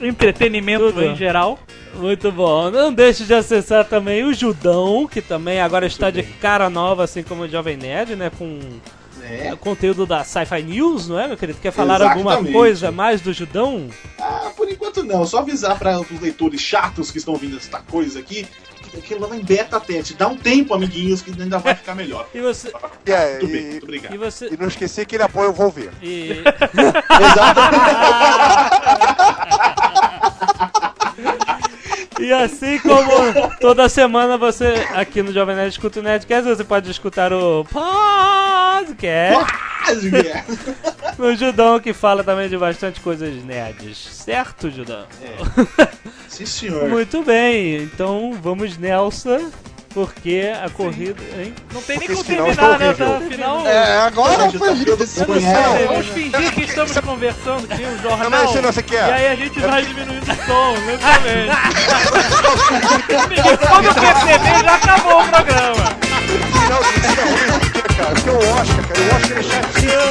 [SPEAKER 6] Entretenimento
[SPEAKER 2] Tudo.
[SPEAKER 6] em geral.
[SPEAKER 2] Muito bom. Não deixe de acessar também o Judão, que também agora está de cara nova, assim como o Jovem Nerd, né? Com
[SPEAKER 5] É.
[SPEAKER 2] conteúdo da Sci-Fi News, não é, meu querido? Quer falar alguma
[SPEAKER 5] Exatamente.
[SPEAKER 2] coisa mais do Judão?
[SPEAKER 5] Ah, por enquanto não. Só avisar para os leitores chatos que estão ouvindo esta coisa aqui que aquilo lá em beta teste. Dá um tempo, amiguinhos, que ainda vai ficar melhor.
[SPEAKER 2] E você.
[SPEAKER 4] É,
[SPEAKER 5] Tudo bem,
[SPEAKER 4] e,
[SPEAKER 5] muito obrigado.
[SPEAKER 2] E você.
[SPEAKER 4] e não esquecer que ele apoia o Volver.
[SPEAKER 2] E... (laughs) (laughs) (laughs) E assim como toda semana você aqui no Jovem Nerd escuta o Nerdcast, você pode escutar o podcast no Judão que fala também de bastante coisas nerds. Certo, Judão?
[SPEAKER 5] Sim, senhor.
[SPEAKER 2] Muito bem, então vamos Nelson, porque a corrida. Hein?
[SPEAKER 6] Não tem nem
[SPEAKER 4] Porque
[SPEAKER 6] como
[SPEAKER 4] esse final
[SPEAKER 6] terminar, né?
[SPEAKER 4] está
[SPEAKER 6] Tá?
[SPEAKER 4] horrível.
[SPEAKER 6] Final.
[SPEAKER 3] É, agora foi
[SPEAKER 5] tá
[SPEAKER 3] não sei.
[SPEAKER 6] Vamos fingir que estamos conversando, que tem um jornal.
[SPEAKER 4] Não, você não, você quer?
[SPEAKER 6] E aí a gente vai diminuindo o som, lentamente. (laughs) Quando eu perceber, já acabou o programa.
[SPEAKER 4] Não, isso é ruim, cara, porque o Oscar, cara, o Oscar é chatinho.